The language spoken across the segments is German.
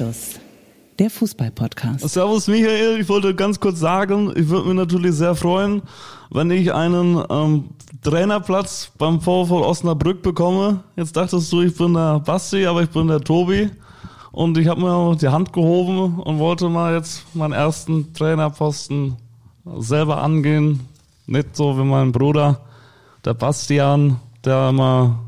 Anstoß, der Fußball-Podcast. Servus Michael, ich wollte ganz kurz sagen, ich würde mich natürlich sehr freuen, wenn ich einen ähm, Trainerplatz beim VfL Osnabrück bekomme. Jetzt dachtest du, ich bin der Basti, aber ich bin der Tobi. Und ich habe mir die Hand gehoben und wollte mal jetzt meinen ersten Trainerposten selber angehen. Nicht so wie mein Bruder, der Bastian, der immer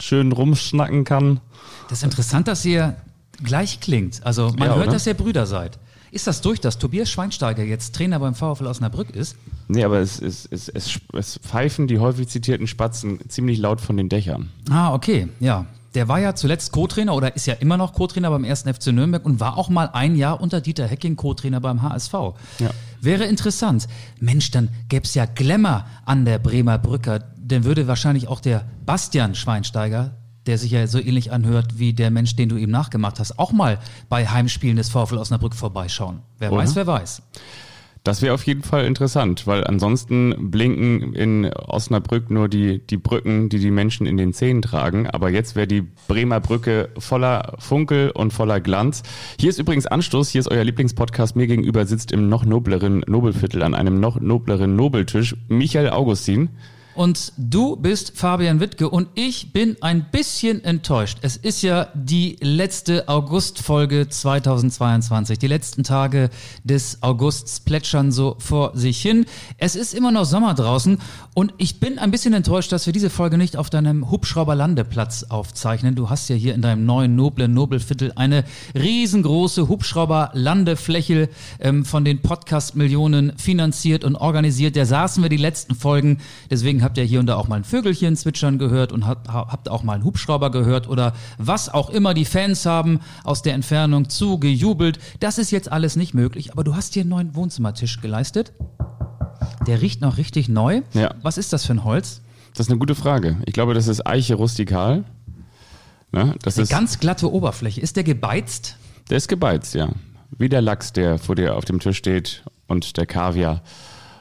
schön rumschnacken kann. Das ist interessant, dass ihr gleich klingt. Also man Ja, hört, dass ihr Brüder seid. Ist das durch, dass Tobias Schweinsteiger jetzt Trainer beim VfL Osnabrück ist? Nee, aber es, es, es, es, es pfeifen die häufig zitierten Spatzen ziemlich laut von den Dächern. Ah, okay, ja. Der war ja zuletzt Co-Trainer oder ist ja immer noch Co-Trainer beim 1. FC Nürnberg und war auch mal ein Jahr unter Dieter Hecking Co-Trainer beim HSV. Ja. Wäre interessant. Mensch, dann gäbe es ja Glamour an der Bremer Brücke. Dann würde wahrscheinlich auch der Bastian Schweinsteiger, der sich ja so ähnlich anhört wie der Mensch, den du ihm nachgemacht hast, auch mal bei Heimspielen des VfL Osnabrück vorbeischauen. Wer Oder? weiß, wer weiß. Das wäre auf jeden Fall interessant, weil ansonsten blinken in Osnabrück nur die, die Brücken, die die Menschen in den Zähnen tragen. Aber jetzt wäre die Bremer Brücke voller Funkel und voller Glanz. Hier ist übrigens Anstoß, hier ist euer Lieblingspodcast. Mir gegenüber sitzt im noch nobleren Nobelviertel an einem noch nobleren Nobeltisch Michael Augustin. Und du bist Fabian Wittke und ich bin ein bisschen enttäuscht. Es ist ja die letzte Augustfolge 2022. Die letzten Tage des Augusts plätschern so vor sich hin. Es ist immer noch Sommer draußen und ich bin ein bisschen enttäuscht, dass wir diese Folge nicht auf deinem Hubschrauberlandeplatz aufzeichnen. Du hast ja hier in deinem neuen noblen Nobelviertel eine riesengroße Hubschrauberlandefläche ähm, von den Podcast-Millionen finanziert und organisiert. Da saßen wir die letzten Folgen. Deswegen habt ihr hier und da auch mal ein Vögelchen zwitschern gehört und habt, habt auch mal einen Hubschrauber gehört oder was auch immer die Fans haben aus der Entfernung zugejubelt. Das ist jetzt alles nicht möglich, aber du hast hier einen neuen Wohnzimmertisch geleistet. Der riecht noch richtig neu. Ja. Was ist das für ein Holz? Das ist eine gute Frage. Ich glaube, das ist Eiche rustikal. Ne? Das Eine ist, ganz glatte Oberfläche. Ist der gebeizt? der ist gebeizt, ja. Wie der Lachs, der vor dir auf dem Tisch steht und der Kaviar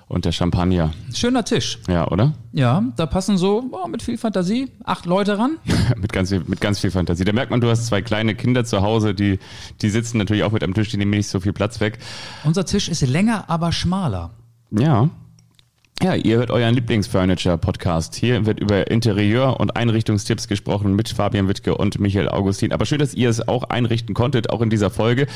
und der Champagner. Schöner Tisch. Ja, oder? Ja, da passen so oh, mit viel Fantasie acht Leute ran. mit, ganz viel, mit ganz viel Fantasie. Da merkt man, du hast zwei kleine Kinder zu Hause, die, die sitzen natürlich auch mit am Tisch, die nehmen nicht so viel Platz weg. Unser Tisch ist länger, aber schmaler. Ja. Ja, ihr hört euren Lieblingsfurniture-Podcast. Hier wird über Interieur- und Einrichtungstipps gesprochen mit Fabian Wittke und Michael Augustin. Aber schön, dass ihr es auch einrichten konntet, auch in dieser Folge.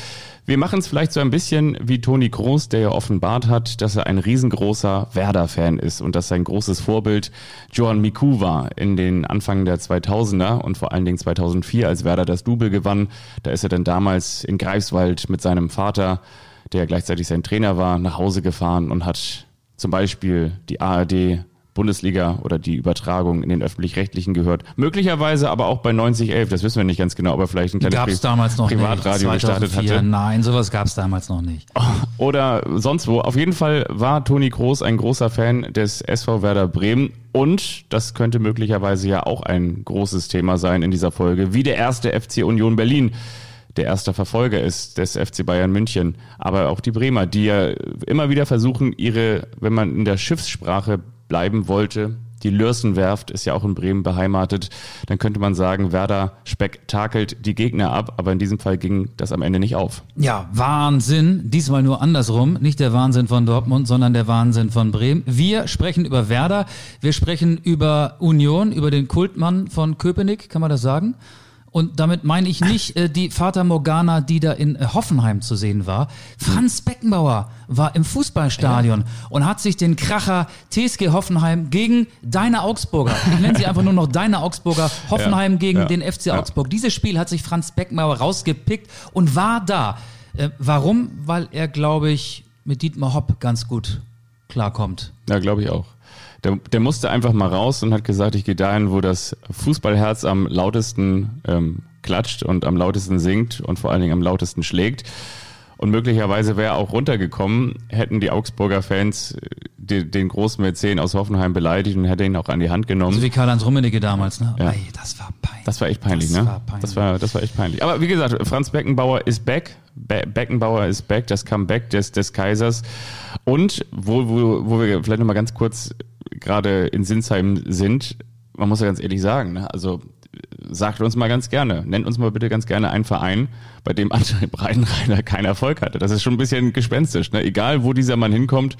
Wir machen es vielleicht so ein bisschen wie Toni Groß, der ja offenbart hat, dass er ein riesengroßer Werder-Fan ist und dass sein großes Vorbild Johan Miku war in den Anfang der 2000er und vor allen Dingen 2004, als Werder das Double gewann. Da ist er dann damals in Greifswald mit seinem Vater, der gleichzeitig sein Trainer war, nach Hause gefahren und hat zum Beispiel die ARD Bundesliga oder die Übertragung in den öffentlich-rechtlichen gehört. Möglicherweise aber auch bei 9011, das wissen wir nicht ganz genau, aber vielleicht ein kleines Gab es Pri- damals noch Privatradio nicht. gestartet 2004. hatte. Nein, sowas gab es damals noch nicht. Oder sonst wo. Auf jeden Fall war Toni Groß ein großer Fan des SV Werder Bremen und das könnte möglicherweise ja auch ein großes Thema sein in dieser Folge, wie der erste FC Union Berlin der erste Verfolger ist des FC Bayern München, aber auch die Bremer, die ja immer wieder versuchen, ihre, wenn man in der Schiffssprache bleiben wollte, die Lürsenwerft ist ja auch in Bremen beheimatet, dann könnte man sagen, Werder spektakelt die Gegner ab, aber in diesem Fall ging das am Ende nicht auf. Ja, Wahnsinn. Diesmal nur andersrum. Nicht der Wahnsinn von Dortmund, sondern der Wahnsinn von Bremen. Wir sprechen über Werder. Wir sprechen über Union, über den Kultmann von Köpenick, kann man das sagen? Und damit meine ich nicht äh, die Fata Morgana, die da in äh, Hoffenheim zu sehen war. Franz Beckenbauer war im Fußballstadion und hat sich den Kracher TSG Hoffenheim gegen deine Augsburger, ich nenne sie einfach nur noch deine Augsburger, Hoffenheim Ja, gegen ja, den FC ja. Augsburg. Dieses Spiel hat sich Franz Beckenbauer rausgepickt und war da. Äh, warum? Weil er, glaube ich, mit Dietmar Hopp ganz gut klarkommt. Ja, glaube ich auch. Der, der musste einfach mal raus und hat gesagt, ich gehe dahin, wo das Fußballherz am lautesten ähm, klatscht und am lautesten singt und vor allen Dingen am lautesten schlägt. Und möglicherweise wäre er auch runtergekommen, hätten die Augsburger Fans äh, die, den großen Mäzen aus Hoffenheim beleidigt und hätte ihn auch an die Hand genommen. So wie Karl-Heinz Rummenigge damals, ne? Ja. Ey, das war peinlich. Das war echt peinlich, Das ne? war peinlich. Das war, das war echt peinlich. Aber wie gesagt, Franz Beckenbauer ist back. Be Beckenbauer ist back, das Comeback des, des Kaisers. Und wo, wo, wo wir vielleicht nochmal ganz kurz gerade in Sinsheim sind, man muss ja ganz ehrlich sagen, ne? also sagt uns mal ganz gerne, nennt uns mal bitte ganz gerne einen Verein, bei dem André Breitenreiter keinen Erfolg hatte. Das ist schon ein bisschen gespenstisch. Ne? Egal, wo dieser Mann hinkommt,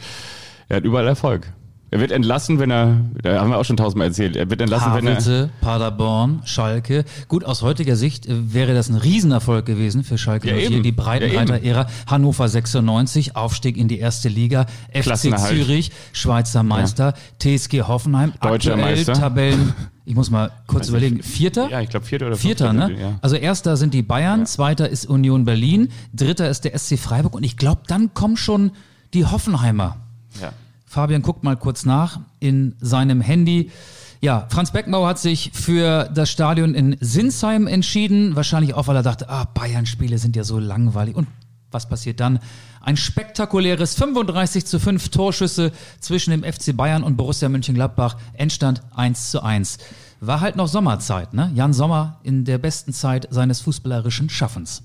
er hat überall Erfolg. Er wird entlassen, wenn er, da haben wir auch schon tausendmal erzählt, er wird entlassen, Havelse, wenn er... Paderborn, Schalke. Gut, aus heutiger Sicht äh, wäre das ein Riesenerfolg gewesen für Schalke Ja, 04, eben. die Breitenreiter Ja. Hannover 96, Aufstieg in die erste Liga, FC. Zürich, Schweizer Meister, TSG Hoffenheim, Deutscher aktuell Meister. Tabellen, ich muss mal kurz Weiß überlegen. Vierter? Ja, ich glaube Vierter oder Vierter, Fünfter ne? Ja. Also erster sind die Bayern, zweiter ist Union Berlin, dritter ist der SC Freiburg und ich glaube, dann kommen schon die Hoffenheimer. Ja. Fabian guckt mal kurz nach in seinem Handy. Ja, Franz Beckenbauer hat sich für das Stadion in Sinsheim entschieden. Wahrscheinlich auch, weil er dachte, ah, Bayern-Spiele sind ja so langweilig. Und was passiert dann? Ein spektakuläres 35 zu 5 Torschüsse zwischen dem FC Bayern und Borussia Mönchengladbach. Endstand 1 zu 1. War halt noch Sommerzeit, ne? Jan Sommer in der besten Zeit seines fußballerischen Schaffens.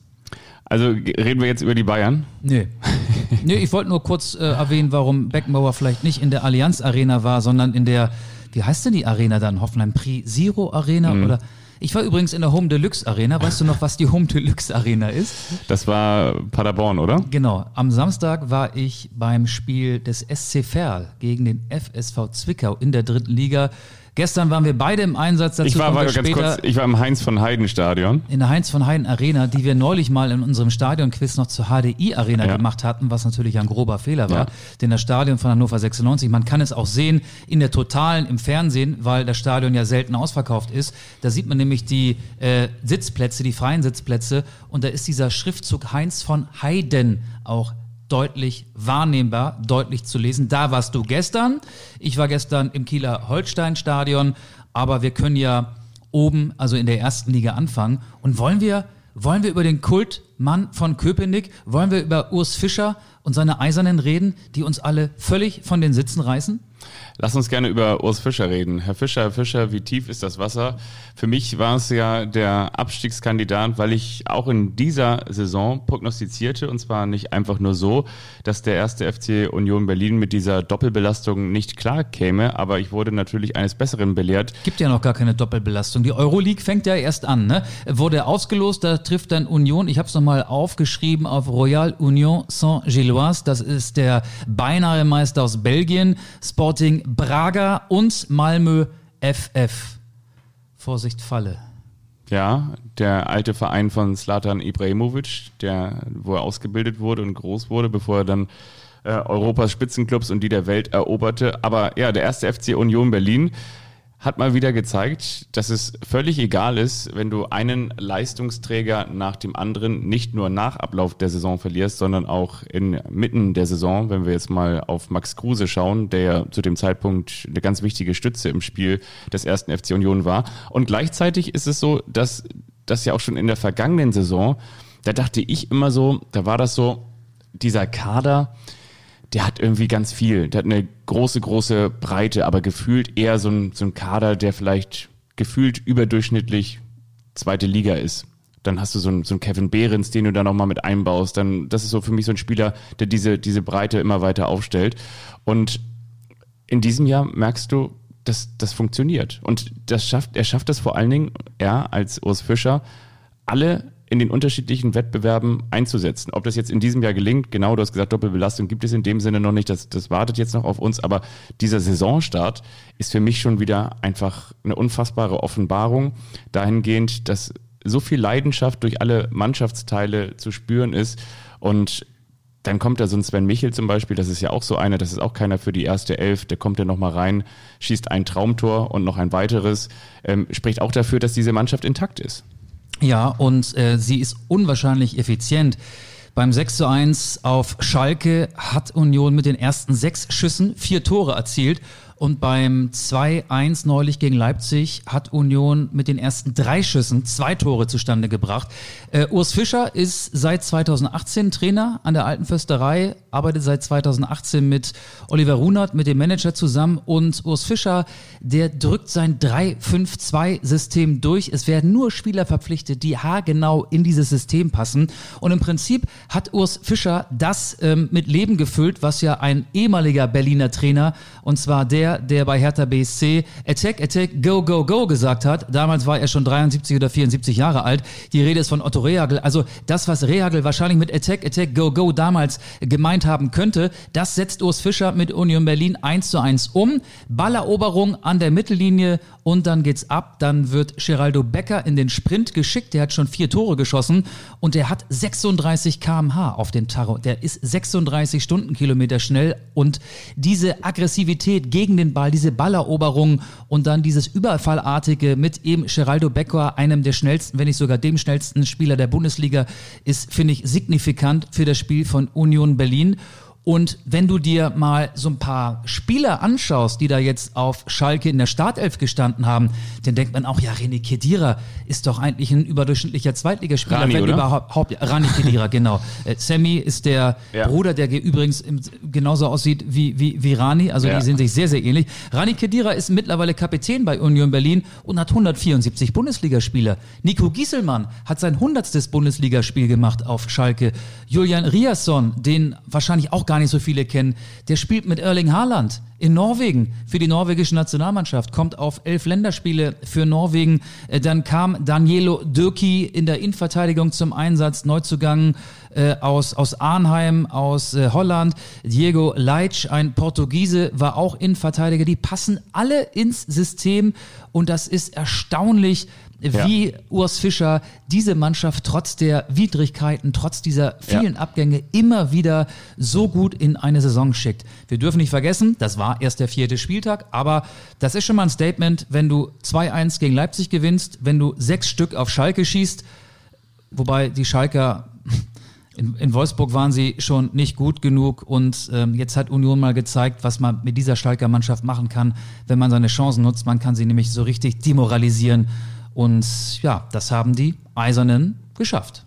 Also reden wir jetzt über die Bayern. Nö. Nö, ich wollte nur kurz äh, erwähnen, warum Beckenbauer vielleicht nicht in der Allianz Arena war, sondern in der, wie heißt denn die Arena dann? Hoffenheim Pri Zero Arena oder? Ich war übrigens in der Home Deluxe Arena. Weißt du noch, was die Home Deluxe Arena ist? Das war Paderborn, oder? Genau. Am Samstag war ich beim Spiel des SC Verl gegen den FSV Zwickau in der dritten Liga. Gestern waren wir beide im Einsatz. Dazu Ich war, war ganz kurz, ich war im Heinz von Heiden Stadion. in der Heinz von Heiden Arena, die wir neulich mal in unserem Stadionquiz noch zur HDI Arena Ja. gemacht hatten, was natürlich ein grober Fehler war. Ja. Denn das Stadion von Hannover 96, man kann es auch sehen in der Totalen im Fernsehen, weil das Stadion ja selten ausverkauft ist. Da sieht man nämlich die äh, Sitzplätze, die freien Sitzplätze und da ist dieser Schriftzug Heinz von Heiden auch deutlich wahrnehmbar, deutlich zu lesen. Da warst du gestern. Ich war gestern im Kieler Holstein-Stadion, aber wir können ja oben, also in der ersten Liga anfangen. Und wollen wir, wollen wir über den Kultmann von Köpenick, wollen wir über Urs Fischer und seine Eisernen reden, die uns alle völlig von den Sitzen reißen? Lass uns gerne über Urs Fischer reden. Herr Fischer, Herr Fischer, wie tief ist das Wasser? Für mich war es ja der Abstiegskandidat, weil ich auch in dieser Saison prognostizierte, und zwar nicht einfach nur so, dass der erste FC Union Berlin mit dieser Doppelbelastung nicht klar käme, aber ich wurde natürlich eines Besseren belehrt. Gibt ja noch gar keine Doppelbelastung. Die Euroleague fängt ja erst an. Ne? Wurde ausgelost, da trifft dann Union. Ich habe es nochmal aufgeschrieben auf Royal Union Saint-Gilloise. Das ist der beinahe Meister aus Belgien. Sporting Braga und Malmö FF. Vorsicht, Falle. Ja, der alte Verein von Slatan Ibrahimovic, der, wo er ausgebildet wurde und groß wurde, bevor er dann äh, Europas Spitzenclubs und die der Welt eroberte. Aber ja, der erste FC Union Berlin hat mal wieder gezeigt, dass es völlig egal ist, wenn du einen Leistungsträger nach dem anderen nicht nur nach Ablauf der Saison verlierst, sondern auch inmitten der Saison, wenn wir jetzt mal auf Max Kruse schauen, der ja zu dem Zeitpunkt eine ganz wichtige Stütze im Spiel des ersten FC Union war. Und gleichzeitig ist es so, dass das ja auch schon in der vergangenen Saison, da dachte ich immer so, da war das so, dieser Kader, der hat irgendwie ganz viel. Der hat eine große, große Breite, aber gefühlt eher so ein, so ein Kader, der vielleicht gefühlt überdurchschnittlich zweite Liga ist. Dann hast du so einen, so einen Kevin Behrens, den du da nochmal mit einbaust. Dann, das ist so für mich so ein Spieler, der diese, diese Breite immer weiter aufstellt. Und in diesem Jahr merkst du, dass das funktioniert. Und das schafft, er schafft das vor allen Dingen, er als Urs Fischer, alle in den unterschiedlichen Wettbewerben einzusetzen. Ob das jetzt in diesem Jahr gelingt, genau, du hast gesagt, Doppelbelastung gibt es in dem Sinne noch nicht, das, das wartet jetzt noch auf uns, aber dieser Saisonstart ist für mich schon wieder einfach eine unfassbare Offenbarung, dahingehend, dass so viel Leidenschaft durch alle Mannschaftsteile zu spüren ist und dann kommt da so ein Sven Michel zum Beispiel, das ist ja auch so einer, das ist auch keiner für die erste Elf, der kommt ja nochmal rein, schießt ein Traumtor und noch ein weiteres, ähm, spricht auch dafür, dass diese Mannschaft intakt ist. Ja, und äh, sie ist unwahrscheinlich effizient. Beim 6 zu 1 auf Schalke hat Union mit den ersten sechs Schüssen vier Tore erzielt. Und beim 2-1 neulich gegen Leipzig hat Union mit den ersten drei Schüssen zwei Tore zustande gebracht. Äh, Urs Fischer ist seit 2018 Trainer an der Alten Försterei, arbeitet seit 2018 mit Oliver Runert, mit dem Manager zusammen. Und Urs Fischer, der drückt sein 3-5-2-System durch. Es werden nur Spieler verpflichtet, die haargenau in dieses System passen. Und im Prinzip hat Urs Fischer das ähm, mit Leben gefüllt, was ja ein ehemaliger Berliner Trainer, und zwar der der, bei Hertha BSC Attack, Attack, Go, Go, Go gesagt hat. Damals war er schon 73 oder 74 Jahre alt. Die Rede ist von Otto Rehagel. Also das, was Rehagel wahrscheinlich mit Attack, Attack, Go, Go damals gemeint haben könnte, das setzt Urs Fischer mit Union Berlin 1 zu 1 um. Balleroberung an der Mittellinie und dann geht's ab. Dann wird Geraldo Becker in den Sprint geschickt. Der hat schon vier Tore geschossen und der hat 36 kmh auf dem Tarot. Der ist 36 Stundenkilometer schnell und diese Aggressivität gegen den Ball, diese Balleroberung und dann dieses Überfallartige mit eben Geraldo Becker, einem der schnellsten, wenn nicht sogar dem schnellsten Spieler der Bundesliga, ist, finde ich, signifikant für das Spiel von Union Berlin. Und wenn du dir mal so ein paar Spieler anschaust, die da jetzt auf Schalke in der Startelf gestanden haben, dann denkt man auch, ja, René Kedira ist doch eigentlich ein überdurchschnittlicher Zweitligaspieler, Rani, wenn oder? überhaupt. Rani Kedira, genau. Äh, Sammy ist der Ja. Bruder, der ge- übrigens im- genauso aussieht wie, wie, wie Rani, also Ja. die sind sich sehr, sehr ähnlich. Rani Kedira ist mittlerweile Kapitän bei Union Berlin und hat 174 Bundesligaspieler. Nico Gieselmann hat sein 100. Bundesligaspiel gemacht auf Schalke. Julian Riasson, den wahrscheinlich auch gar nicht so viele kennen, der spielt mit Erling Haaland in Norwegen für die norwegische Nationalmannschaft, kommt auf elf Länderspiele für Norwegen. Äh, Dann kam Danielo Dürki in der Innenverteidigung zum Einsatz, Neuzugang äh, aus, aus Arnheim, aus äh, Holland. Diego Leitsch, ein Portugiese, war auch Innenverteidiger. Die passen alle ins System und das ist erstaunlich, wie Urs Fischer diese Mannschaft trotz der Widrigkeiten, trotz dieser vielen Abgänge immer wieder so gut in eine Saison schickt. Wir dürfen nicht vergessen, das war erst der vierte Spieltag, aber das ist schon mal ein Statement, wenn du 2-1 gegen Leipzig gewinnst, wenn du sechs Stück auf Schalke schießt, wobei die Schalker in, in Wolfsburg waren sie schon nicht gut genug und ähm, jetzt hat Union mal gezeigt, was man mit dieser Schalker Mannschaft machen kann, wenn man seine Chancen nutzt. Man kann sie nämlich so richtig demoralisieren und ja, das haben die Eisernen geschafft.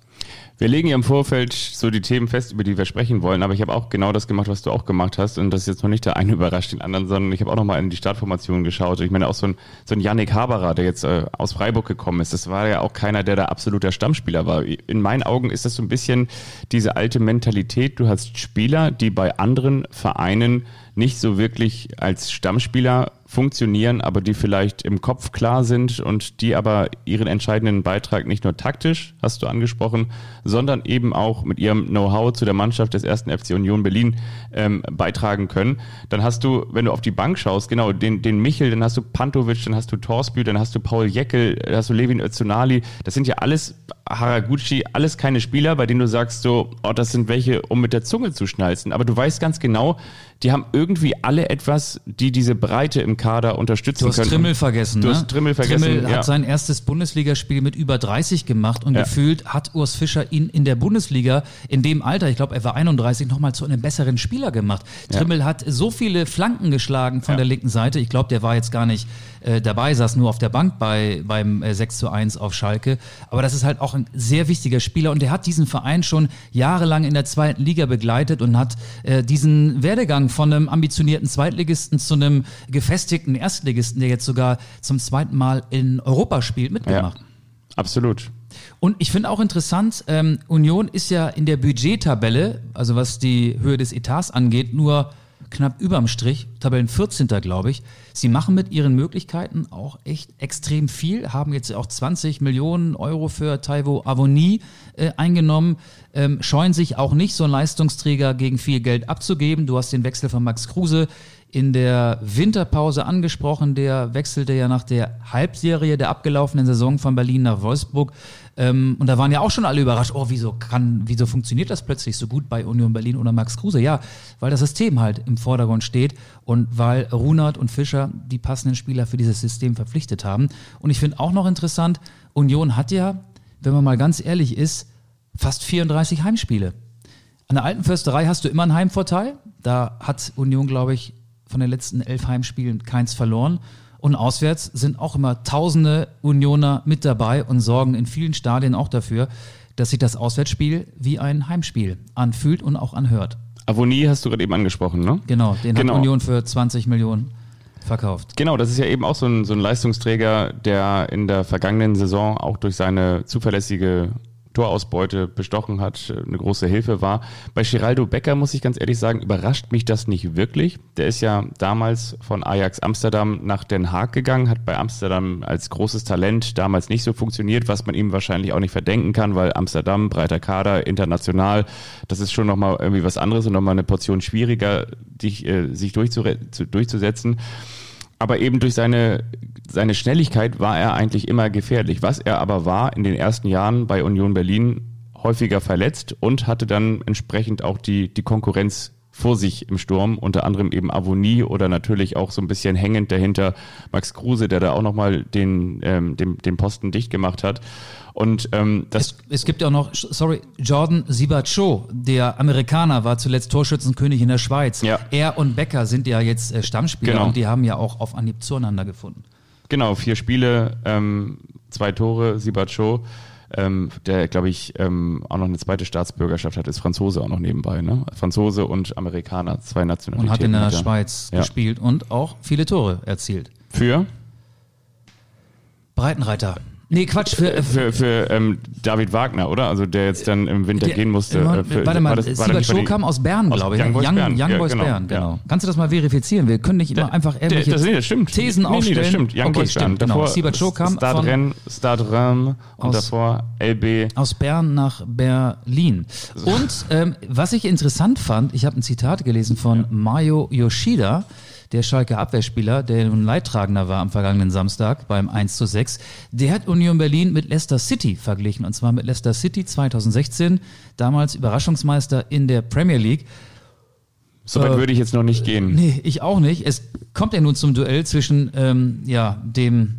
Wir legen ja im Vorfeld so die Themen fest, über die wir sprechen wollen, aber ich habe auch genau das gemacht, was du auch gemacht hast und das ist jetzt noch nicht der eine überrascht den anderen, sondern ich habe auch noch mal in die Startformation geschaut. Ich meine auch so ein, so ein Yannick Haberer, der jetzt äh, aus Freiburg gekommen ist, das war ja auch keiner, der da absoluter Stammspieler war. In meinen Augen ist das so ein bisschen diese alte Mentalität, du hast Spieler, die bei anderen Vereinen nicht so wirklich als Stammspieler funktionieren, aber die vielleicht im Kopf klar sind und die aber ihren entscheidenden Beitrag nicht nur taktisch, hast du angesprochen, sondern eben auch mit ihrem Know-how zu der Mannschaft des ersten FC Union Berlin ähm, beitragen können. Dann hast du, wenn du auf die Bank schaust, genau, den, den Michel, dann hast du Pantovic, dann hast du Torsbü, dann hast du Paul Jeckel, dann hast du Levin Özunali. Das sind ja alles Haraguchi, alles keine Spieler, bei denen du sagst so, oh, das sind welche, um mit der Zunge zu schnalzen. Aber du weißt ganz genau, die haben irgendwie alle etwas, die diese Breite im Kader unterstützen Du hast können. Trimmel vergessen. Du ne? hast Trimmel vergessen, Trimmel ja. hat sein erstes Bundesligaspiel mit über 30 gemacht und Ja. gefühlt hat Urs Fischer ihn in der Bundesliga in dem Alter, ich glaube, er war 31, nochmal zu einem besseren Spieler gemacht. Trimmel hat so viele Flanken geschlagen von Ja. der linken Seite. Ich glaube, der war jetzt gar nicht äh, dabei, saß nur auf der Bank bei, beim äh, 6 zu 1 auf Schalke. Aber das ist halt auch ein sehr wichtiger Spieler und der hat diesen Verein schon jahrelang in der zweiten Liga begleitet und hat äh, diesen Werdegang von einem ambitionierten Zweitligisten zu einem gefestigten Erstligisten, der jetzt sogar zum zweiten Mal in Europa spielt, mitgemacht. Ja, absolut. Und ich finde auch interessant, ähm, Union ist ja in der Budgettabelle, also was die Höhe des Etats angeht, nur knapp überm Strich, Tabellen 14. glaube ich. Sie machen mit ihren Möglichkeiten auch echt extrem viel, haben jetzt auch 20 Millionen Euro für Taiwo Avoni äh, eingenommen, ähm, scheuen sich auch nicht, so einen Leistungsträger gegen viel Geld abzugeben. Du hast den Wechsel von Max Kruse in der Winterpause angesprochen. Der wechselte ja nach der Halbserie der abgelaufenen Saison von Berlin nach Wolfsburg. Ähm, und da waren ja auch schon alle überrascht, oh, wieso kann, wieso funktioniert das plötzlich so gut bei Union Berlin oder Max Kruse? Ja, weil das System halt im Vordergrund steht und weil Runert und Fischer die passenden Spieler für dieses System verpflichtet haben. Und ich finde auch noch interessant, Union hat ja, wenn man mal ganz ehrlich ist, fast 34 Heimspiele. An der alten Försterei hast du immer einen Heimvorteil. Da hat Union, glaube ich, von den letzten elf Heimspielen keins verloren. Und auswärts sind auch immer tausende Unioner mit dabei und sorgen in vielen Stadien auch dafür, dass sich das Auswärtsspiel wie ein Heimspiel anfühlt und auch anhört. Avoni hast du gerade eben angesprochen, ne? Genau, den Genau. hat Union für 20 Millionen verkauft. Genau, das ist ja eben auch so ein, so ein Leistungsträger, der in der vergangenen Saison auch durch seine zuverlässige Torausbeute bestochen hat, eine große Hilfe war. Bei Geraldo Becker muss ich ganz ehrlich sagen, überrascht mich das nicht wirklich. Der ist ja damals von Ajax Amsterdam nach Den Haag gegangen, hat bei Amsterdam als großes Talent damals nicht so funktioniert, was man ihm wahrscheinlich auch nicht verdenken kann, weil Amsterdam, breiter Kader, international, das ist schon nochmal irgendwie was anderes und nochmal eine Portion schwieriger, äh, sich durchzusetzen aber eben durch seine, seine Schnelligkeit war er eigentlich immer gefährlich. Was er aber war in den ersten Jahren bei Union Berlin häufiger verletzt und hatte dann entsprechend auch die, die Konkurrenz vor sich im Sturm, unter anderem eben Avonie oder natürlich auch so ein bisschen hängend dahinter Max Kruse, der da auch nochmal den, ähm, den, den Posten dicht gemacht hat. Und ähm, das es, es gibt ja auch noch, sorry, Jordan Sibacho, der Amerikaner, war zuletzt Torschützenkönig in der Schweiz. Ja. Er und Becker sind ja jetzt äh, Stammspieler genau. und die haben ja auch auf Anhieb zueinander gefunden. Genau, vier Spiele, ähm, zwei Tore, Sibacho ähm, der, glaube ich, ähm, auch noch eine zweite Staatsbürgerschaft hat, ist Franzose auch noch nebenbei. Ne? Franzose und Amerikaner, zwei Nationalitäten. Und hat in der Schweiz ja. gespielt und auch viele Tore erzielt. Für? Breitenreiter. Nee, Quatsch. Für, äh, für, für ähm, David Wagner, oder? Also der jetzt dann im Winter der, gehen musste. Äh, für, warte mal, das, Sieber Show kam aus Bern, glaube ich. Young Boys Young, Bern, Young Boys ja, genau. Bern, genau. Ja. Kannst du das mal verifizieren? Wir können nicht immer einfach irgendwelche das, nee, das stimmt. Thesen nee, aufstellen. Nee, das stimmt. Young okay, Boys stimmt, Bern. Genau. Sieber Show kam Stadren, Stadrem und aus, davor LB. Aus Bern nach Berlin. Und ähm, was ich interessant fand, ich habe ein Zitat gelesen von Mayo Yoshida, der Schalke Abwehrspieler, der nun Leidtragender war am vergangenen Samstag beim 1 zu 6, der hat Union Berlin mit Leicester City verglichen. Und zwar mit Leicester City 2016, damals Überraschungsmeister in der Premier League. So weit äh, würde ich jetzt noch nicht gehen. Nee, ich auch nicht. Es kommt ja nun zum Duell zwischen ähm, ja, dem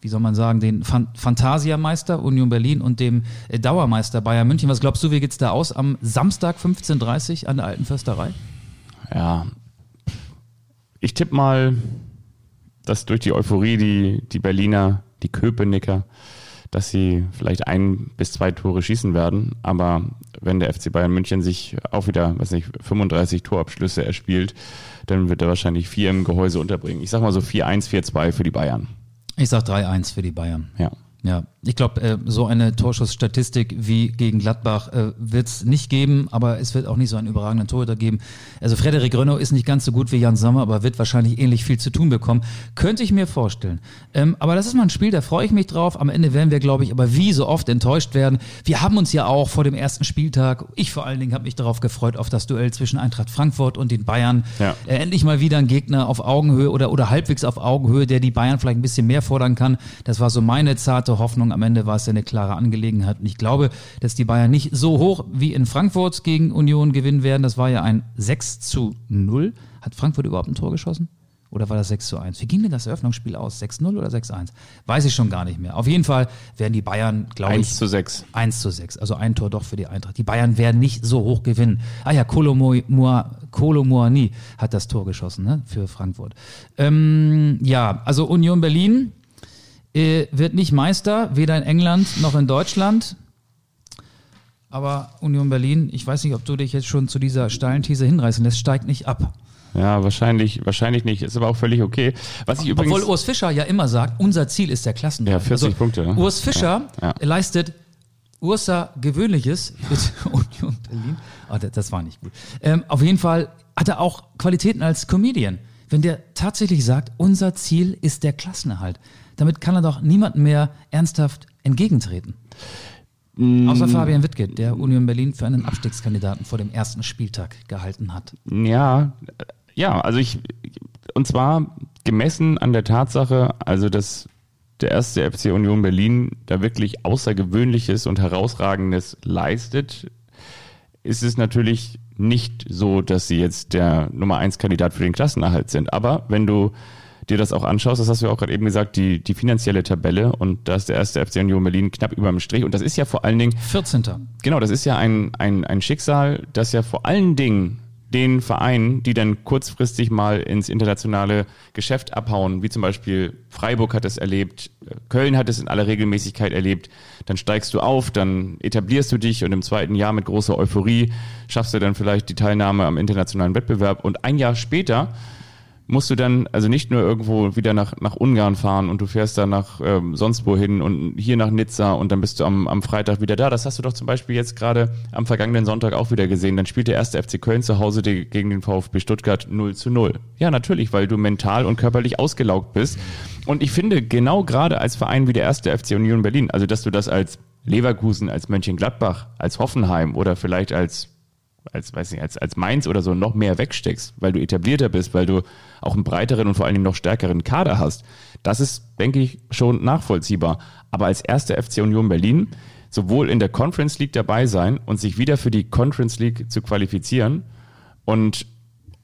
wie soll man sagen, den Phantasiameister Union Berlin und dem äh, Dauermeister Bayern München. Was glaubst du, wie geht's da aus am Samstag 15.30 Uhr an der Alten Försterei? Ja, ich tippe mal, dass durch die Euphorie die, die Berliner, die Köpenicker, dass sie vielleicht ein bis zwei Tore schießen werden. Aber wenn der FC Bayern München sich auch wieder, weiß nicht, 35 Torabschlüsse erspielt, dann wird er wahrscheinlich vier im Gehäuse unterbringen. Ich sag mal so 4-1, 4-2 für die Bayern. Ich sag 3-1 für die Bayern. Ja. Ja, ich glaube, äh, so eine Torschussstatistik wie gegen Gladbach äh, wird es nicht geben, aber es wird auch nicht so einen überragenden Torhüter geben. Also Frederik Rönno ist nicht ganz so gut wie Jan Sommer, aber wird wahrscheinlich ähnlich viel zu tun bekommen. Könnte ich mir vorstellen. Ähm, aber das ist mal ein Spiel, da freue ich mich drauf. Am Ende werden wir, glaube ich, aber wie so oft enttäuscht werden. Wir haben uns ja auch vor dem ersten Spieltag, ich vor allen Dingen habe mich darauf gefreut, auf das Duell zwischen Eintracht Frankfurt und den Bayern. Ja. Äh, endlich mal wieder ein Gegner auf Augenhöhe oder, oder halbwegs auf Augenhöhe, der die Bayern vielleicht ein bisschen mehr fordern kann. Das war so meine zarte Hoffnung. Am Ende war es ja eine klare Angelegenheit. Und ich glaube, dass die Bayern nicht so hoch wie in Frankfurt gegen Union gewinnen werden. Das war ja ein 6 zu 0. Hat Frankfurt überhaupt ein Tor geschossen? Oder war das 6 zu 1? Wie ging denn das Eröffnungsspiel aus? 6-0 oder 6-1? Weiß ich schon gar nicht mehr. Auf jeden Fall werden die Bayern, glaube ich. 1 zu 6. 1 zu 6. Also ein Tor doch für die Eintracht. Die Bayern werden nicht so hoch gewinnen. Ah ja, Kolomoani hat das Tor geschossen, ne? Für Frankfurt. Ähm, ja, also Union Berlin äh, wird nicht Meister, weder in England noch in Deutschland. Aber Union Berlin, ich weiß nicht, ob du dich jetzt schon zu dieser steilen These hinreißen lässt, steigt nicht ab. Ja, wahrscheinlich, wahrscheinlich nicht. Ist aber auch völlig okay. Was ich übrigens Obwohl Urs Fischer ja immer sagt, unser Ziel ist der Klassenhalt. Ja, 40 also, Punkte. Ne? Urs Fischer ja, ja. leistet Ursa Gewöhnliches mit Union Berlin. Oh, das war nicht gut. Ähm, auf jeden Fall hat er auch Qualitäten als Comedian. Wenn der tatsächlich sagt, unser Ziel ist der Klassenerhalt. Damit kann er doch niemandem mehr ernsthaft entgegentreten. Mm. Außer Fabian Wittke, der Union Berlin für einen Abstiegskandidaten vor dem ersten Spieltag gehalten hat. Ja, ja, also ich, und zwar gemessen an der Tatsache, also dass der erste FC Union Berlin da wirklich Außergewöhnliches und Herausragendes leistet, ist es natürlich nicht so, dass sie jetzt der Nummer eins Kandidat für den Klassenerhalt sind. Aber wenn du dir das auch anschaust, das hast du ja auch gerade eben gesagt, die, die finanzielle Tabelle und da ist der erste FC Union Berlin knapp über dem Strich und das ist ja vor allen Dingen 14. Genau, das ist ja ein, ein, ein Schicksal, das ja vor allen Dingen den Vereinen, die dann kurzfristig mal ins internationale Geschäft abhauen, wie zum Beispiel Freiburg hat es erlebt, Köln hat es in aller Regelmäßigkeit erlebt, dann steigst du auf, dann etablierst du dich und im zweiten Jahr mit großer Euphorie schaffst du dann vielleicht die Teilnahme am internationalen Wettbewerb und ein Jahr später musst du dann also nicht nur irgendwo wieder nach, nach Ungarn fahren und du fährst dann nach ähm, sonst wohin und hier nach Nizza und dann bist du am, am Freitag wieder da. Das hast du doch zum Beispiel jetzt gerade am vergangenen Sonntag auch wieder gesehen. Dann spielt der erste FC Köln zu Hause gegen den VfB Stuttgart 0 zu 0. Ja, natürlich, weil du mental und körperlich ausgelaugt bist. Und ich finde, genau gerade als Verein wie der erste FC Union Berlin, also dass du das als Leverkusen, als Mönchengladbach, als Hoffenheim oder vielleicht als als, weiß nicht, als, als Mainz oder so noch mehr wegsteckst, weil du etablierter bist, weil du auch einen breiteren und vor allen Dingen noch stärkeren Kader hast. Das ist, denke ich, schon nachvollziehbar. Aber als erster FC Union Berlin sowohl in der Conference League dabei sein und sich wieder für die Conference League zu qualifizieren und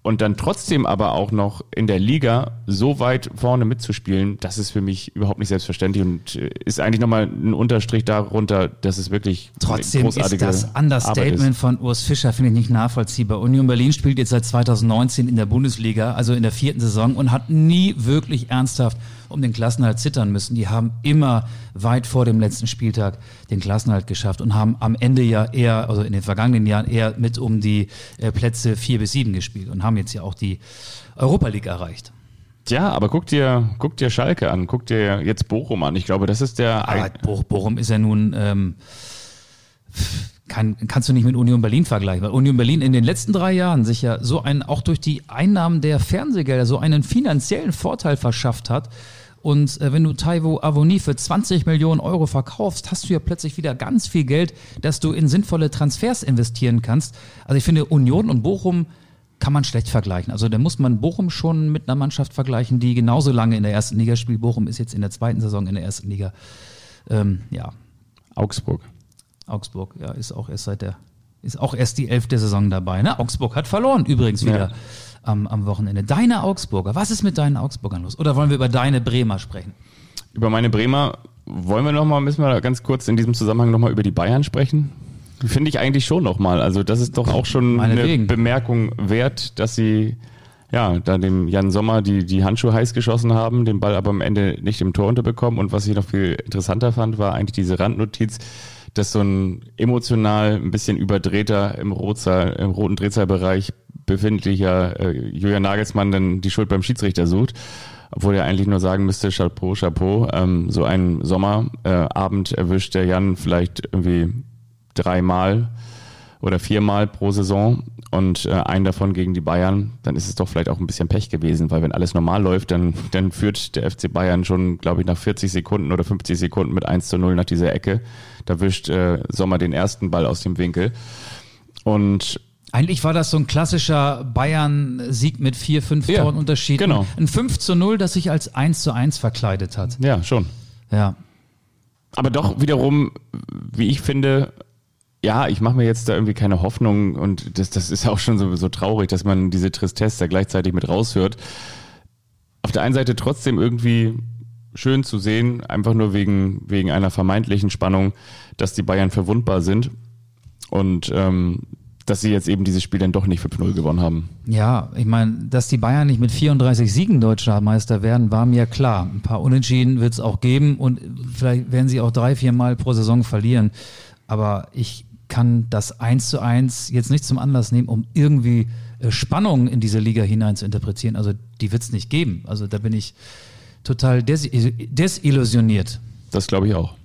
und dann trotzdem aber auch noch in der Liga so weit vorne mitzuspielen, das ist für mich überhaupt nicht selbstverständlich und äh, ist eigentlich nochmal ein Unterstrich darunter, dass es wirklich Trotzdem ist das Understatement von Urs Fischer, finde ich nicht nachvollziehbar. Union Berlin spielt jetzt seit 2019 in der Bundesliga, also in der vierten Saison und hat nie wirklich ernsthaft um den Klassenhalt zittern müssen. Die haben immer weit vor dem letzten Spieltag den Klassenhalt geschafft und haben am Ende ja eher, also in den vergangenen Jahren eher mit um die äh, Plätze vier bis sieben gespielt und haben jetzt ja auch die Europa League erreicht. Ja, aber guck dir, guck dir Schalke an, guck dir jetzt Bochum an. Ich glaube, das ist der. Aber Bochum ist ja nun. Ähm, kann, kannst du nicht mit Union Berlin vergleichen, weil Union Berlin in den letzten drei Jahren sich ja so einen, auch durch die Einnahmen der Fernsehgelder, so einen finanziellen Vorteil verschafft hat, und äh, wenn du Taiwo Avoni für 20 Millionen Euro verkaufst, hast du ja plötzlich wieder ganz viel Geld, das du in sinnvolle Transfers investieren kannst. Also ich finde, Union und Bochum kann man schlecht vergleichen. Also da muss man Bochum schon mit einer Mannschaft vergleichen, die genauso lange in der ersten Liga spielt. Bochum ist jetzt in der zweiten Saison in der ersten Liga. Ähm, ja. Augsburg. Augsburg, ja, ist auch erst seit der, ist auch erst die elfte Saison dabei. Ne? Augsburg hat verloren übrigens wieder. Ja am, am Wochenende. Deine Augsburger, was ist mit deinen Augsburgern los? Oder wollen wir über deine Bremer sprechen? Über meine Bremer wollen wir noch mal, müssen wir ganz kurz in diesem Zusammenhang noch mal über die Bayern sprechen? Finde ich eigentlich schon noch mal. Also das ist doch auch schon eine Bemerkung wert, dass sie ja, da dem Jan Sommer die, die Handschuhe heiß geschossen haben, den Ball aber am Ende nicht im Tor unterbekommen. Und was ich noch viel interessanter fand, war eigentlich diese Randnotiz, dass so ein emotional ein bisschen überdrehter im, Rotsaal, im roten Drehzahlbereich befindlicher äh, Julian Nagelsmann dann die Schuld beim Schiedsrichter sucht. Obwohl er eigentlich nur sagen müsste, Chapeau, Chapeau, ähm, so einen Sommerabend äh, erwischt der Jan vielleicht irgendwie dreimal oder viermal pro Saison und äh, einen davon gegen die Bayern, dann ist es doch vielleicht auch ein bisschen Pech gewesen, weil wenn alles normal läuft, dann, dann führt der FC Bayern schon, glaube ich, nach 40 Sekunden oder 50 Sekunden mit 1 zu 0 nach dieser Ecke. Da wischt äh, Sommer den ersten Ball aus dem Winkel. Und eigentlich war das so ein klassischer Bayern-Sieg mit vier, fünf ja, Toren Unterschied. Genau. Ein 5 zu 0, das sich als 1 zu 1 verkleidet hat. Ja, schon. Ja. Aber doch wiederum, wie ich finde, ja, ich mache mir jetzt da irgendwie keine Hoffnung und das, das ist auch schon so, so traurig, dass man diese Tristesse da gleichzeitig mit raushört. Auf der einen Seite trotzdem irgendwie schön zu sehen, einfach nur wegen, wegen einer vermeintlichen Spannung, dass die Bayern verwundbar sind. Und ähm, dass sie jetzt eben dieses Spiel dann doch nicht 5-0 gewonnen haben. Ja, ich meine, dass die Bayern nicht mit 34 Siegen Deutscher Meister werden, war mir klar. Ein paar Unentschieden wird es auch geben und vielleicht werden sie auch drei, vier Mal pro Saison verlieren. Aber ich kann das 1 zu 1 jetzt nicht zum Anlass nehmen, um irgendwie äh, Spannung in diese Liga hinein zu interpretieren. Also die wird es nicht geben. Also da bin ich total des desillusioniert. Das glaube ich auch.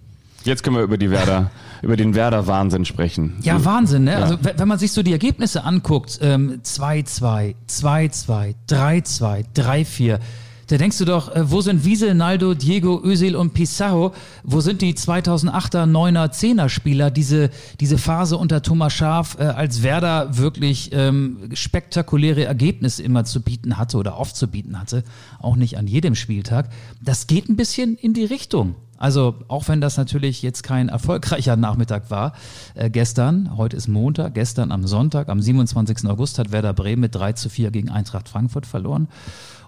Jetzt können wir über die Werder, über den Werder-Wahnsinn sprechen. Ja, Wahnsinn, ne? Ja. Also wenn man sich so die Ergebnisse anguckt, 2-2, 2-2, 3-2, 3-4, da denkst du doch, äh, wo sind Wiese, Naldo, Diego, Özil und Pizarro? Wo sind die 2008er, 9er, 10er Spieler? Diese, diese Phase unter Thomas Schaf, äh, als Werder wirklich ähm, spektakuläre Ergebnisse immer zu bieten hatte oder aufzubieten hatte, auch nicht an jedem Spieltag. Das geht ein bisschen in die Richtung. Also auch wenn das natürlich jetzt kein erfolgreicher Nachmittag war, äh, gestern, heute ist Montag, gestern am Sonntag, am 27. August hat Werder Bremen mit 3 zu 4 gegen Eintracht Frankfurt verloren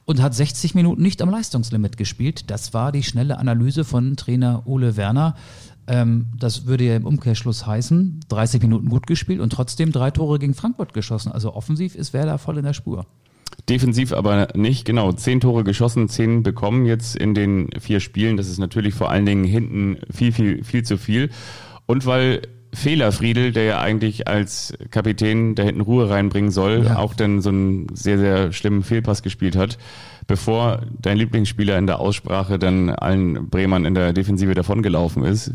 und hat 60 Minuten nicht am Leistungslimit gespielt. Das war die schnelle Analyse von Trainer Ole Werner. Ähm, das würde ja im Umkehrschluss heißen, 30 Minuten gut gespielt und trotzdem drei Tore gegen Frankfurt geschossen. Also offensiv ist Werder voll in der Spur. Defensiv aber nicht, genau. Zehn Tore geschossen, zehn bekommen jetzt in den vier Spielen. Das ist natürlich vor allen Dingen hinten viel, viel, viel zu viel. Und weil Fehlerfriedel, der ja eigentlich als Kapitän da hinten Ruhe reinbringen soll, Ja. auch dann so einen sehr, sehr schlimmen Fehlpass gespielt hat, bevor dein Lieblingsspieler in der Aussprache dann allen Bremern in der Defensive davongelaufen ist.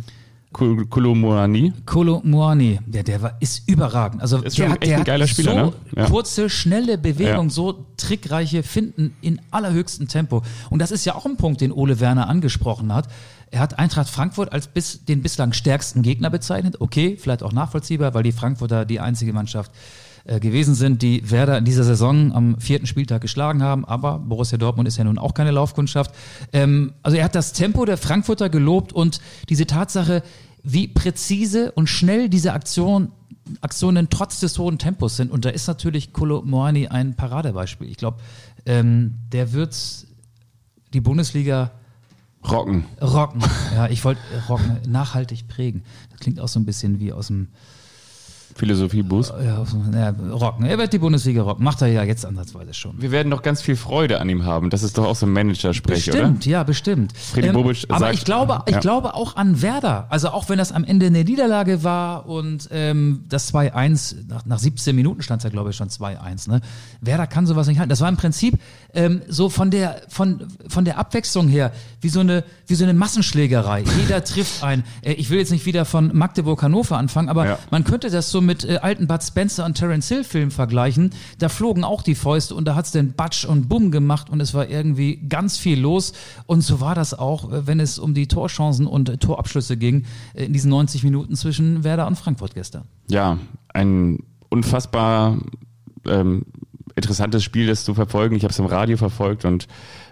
Kolomoani. Kolo Muani, der, der war, ist überragend. Also Ist der hat, der ein geiler Spieler, so ne? Ja. kurze, schnelle Bewegung, Ja. so trickreiche Finden in allerhöchstem Tempo. Und das ist ja auch ein Punkt, den Ole Werner angesprochen hat. Er hat Eintracht Frankfurt als bis, den bislang stärksten Gegner bezeichnet. Okay, vielleicht auch nachvollziehbar, weil die Frankfurter die einzige Mannschaft äh, gewesen sind, die Werder in dieser Saison am vierten Spieltag geschlagen haben. Aber Borussia Dortmund ist ja nun auch keine Laufkundschaft. Ähm, also er hat das Tempo der Frankfurter gelobt und diese Tatsache, wie präzise und schnell diese Aktion, Aktionen trotz des hohen Tempos sind. Und da ist natürlich Kolo Moani ein Paradebeispiel. Ich glaube, ähm, der wird die Bundesliga Rocken. rocken. Ja, ich wollte äh, rocken, nachhaltig prägen. Das klingt auch so ein bisschen wie aus dem Philosophiebus. ja, ja, rocken. Er wird die Bundesliga rocken. Macht er ja jetzt ansatzweise schon. Wir werden doch ganz viel Freude an ihm haben. Das ist doch auch so ein Manager-Sprech, oder? Bestimmt, ja, bestimmt. Freddy Bobic aber sagt- ich glaube, ich Ja. glaube auch an Werder. Also auch wenn das am Ende eine Niederlage war und ähm, das 2-1, nach, nach 17 Minuten stand es ja, glaube ich, schon 2-1. Ne? Werder kann sowas nicht halten. Das war im Prinzip ähm, so von der, von, von der Abwechslung her wie so eine, wie so eine Massenschlägerei. Jeder trifft ein. Äh, ich will jetzt nicht wieder von Magdeburg-Hannover anfangen, aber man könnte das so mit äh, alten Bud Spencer und Terence Hill Filmen vergleichen. Da flogen auch die Fäuste und da hat's den Batsch und Bumm gemacht und es war irgendwie ganz viel los. Und so war das auch, äh, wenn es um die Torchancen und äh, Torabschlüsse ging, äh, in diesen 90 Minuten zwischen Werder und Frankfurt gestern. Ja, ein unfassbar ähm, interessantes Spiel, das zu verfolgen. Ich habe es im Radio verfolgt und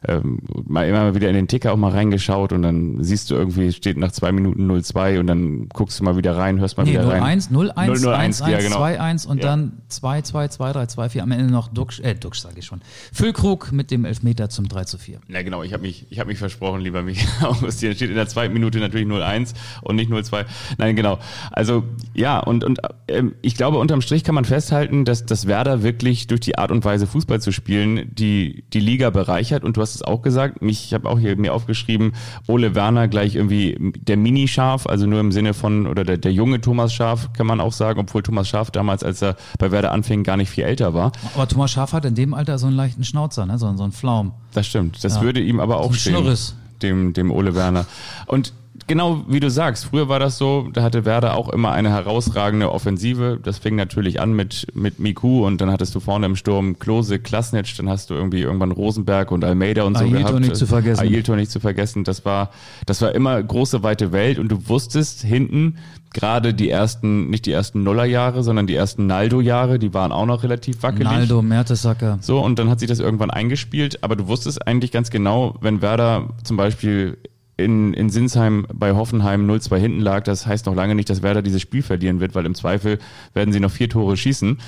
ähm, mal immer wieder in den Ticker auch mal reingeschaut und dann siehst du irgendwie, steht nach zwei Minuten 0-2 und dann guckst du mal wieder rein, hörst mal Nee, wieder rein. 0-1, 0-1, 0-1, 1-1, ja, genau. 2-1 und Ja. dann 2-2, 2-3, 2-4. Am Ende noch Duxch, äh, Duxch sage ich schon. Füllkrug mit dem Elfmeter zum 3-4. Na genau, ich habe mich, ich hab mich versprochen, lieber Michael Augustin. Steht in der zweiten Minute natürlich 0-1 und nicht 0-2. Nein, genau. Also ja, und, und ähm, ich glaube, unterm Strich kann man festhalten, dass, dass Werder wirklich durch die Art und Weise, Fußball zu spielen, die, die Liga bereichert. Und du hast es auch gesagt, mich, ich habe auch hier mir aufgeschrieben, Ole Werner gleich irgendwie der Mini-Schaf, also nur im Sinne von, oder der, der junge Thomas Schaf, kann man auch sagen, obwohl Thomas Schaf damals, als er bei Werder anfing, gar nicht viel älter war. Aber Thomas Schaaf hat in dem Alter so einen leichten Schnauzer, ne? so, so einen Flaum. Das stimmt. Das würde ihm aber auch ein stehen. Schnurres. Dem, dem Ole Werner. Und genau wie du sagst, früher war das so, da hatte Werder auch immer eine herausragende Offensive. Das fing natürlich an mit, mit Miku und dann hattest du vorne im Sturm Klose, Klasnitsch, dann hast du irgendwie irgendwann Rosenberg und Almeida und so Ailton gehabt. nicht zu vergessen. Ailton nicht zu vergessen. Das war, das war immer große, weite Welt und du wusstest hinten, gerade die ersten, nicht die ersten Nullerjahre, sondern die ersten Naldo-Jahre, die waren auch noch relativ wackelig. Naldo, Mertesacker. So, und dann hat sich das irgendwann eingespielt, aber du wusstest eigentlich ganz genau, wenn Werder zum Beispiel in, in Sinsheim bei Hoffenheim 0-2 hinten lag, das heißt noch lange nicht, dass Werder dieses Spiel verlieren wird, weil im Zweifel werden sie noch vier Tore schießen.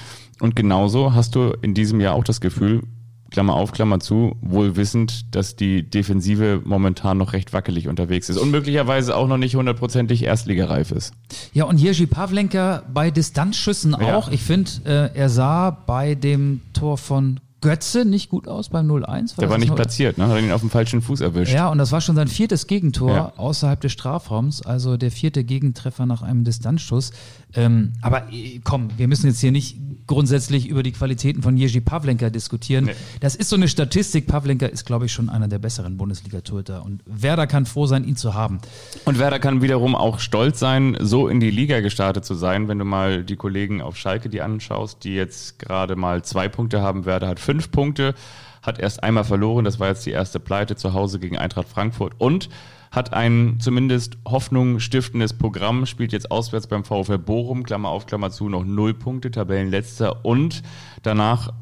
Und genauso hast du in diesem Jahr auch das Gefühl, Klammer auf, Klammer zu, wohl wissend, dass die Defensive momentan noch recht wackelig unterwegs ist und möglicherweise auch noch nicht hundertprozentig erstligareif ist. Ja, und Jerzy Pavlenka bei Distanzschüssen Ja. auch. Ich finde, äh, er sah bei dem Tor von Götze nicht gut aus beim 0-1. Der war nicht 0 platziert, ne? Hat ihn auf dem falschen Fuß erwischt. Ja, und das war schon sein viertes Gegentor Ja. außerhalb des Strafraums, also der vierte Gegentreffer nach einem Distanzschuss. Ähm, aber äh, komm, wir müssen jetzt hier nicht grundsätzlich über die Qualitäten von Jerzy Pavlenka diskutieren. Nee. Das ist so eine Statistik. Pavlenka ist, glaube ich, schon einer der besseren Bundesliga-Torhüter und Werder kann froh sein, ihn zu haben. Und Werder kann wiederum auch stolz sein, so in die Liga gestartet zu sein, wenn du mal die Kollegen auf Schalke die anschaust, die jetzt gerade mal zwei Punkte haben. Werder hat fünf Punkte, hat erst einmal verloren, das war jetzt die erste Pleite zu Hause gegen Eintracht Frankfurt und hat ein zumindest Hoffnung stiftendes Programm, spielt jetzt auswärts beim VfL Bochum, Klammer auf, Klammer zu, noch null Punkte, Tabellenletzter und danach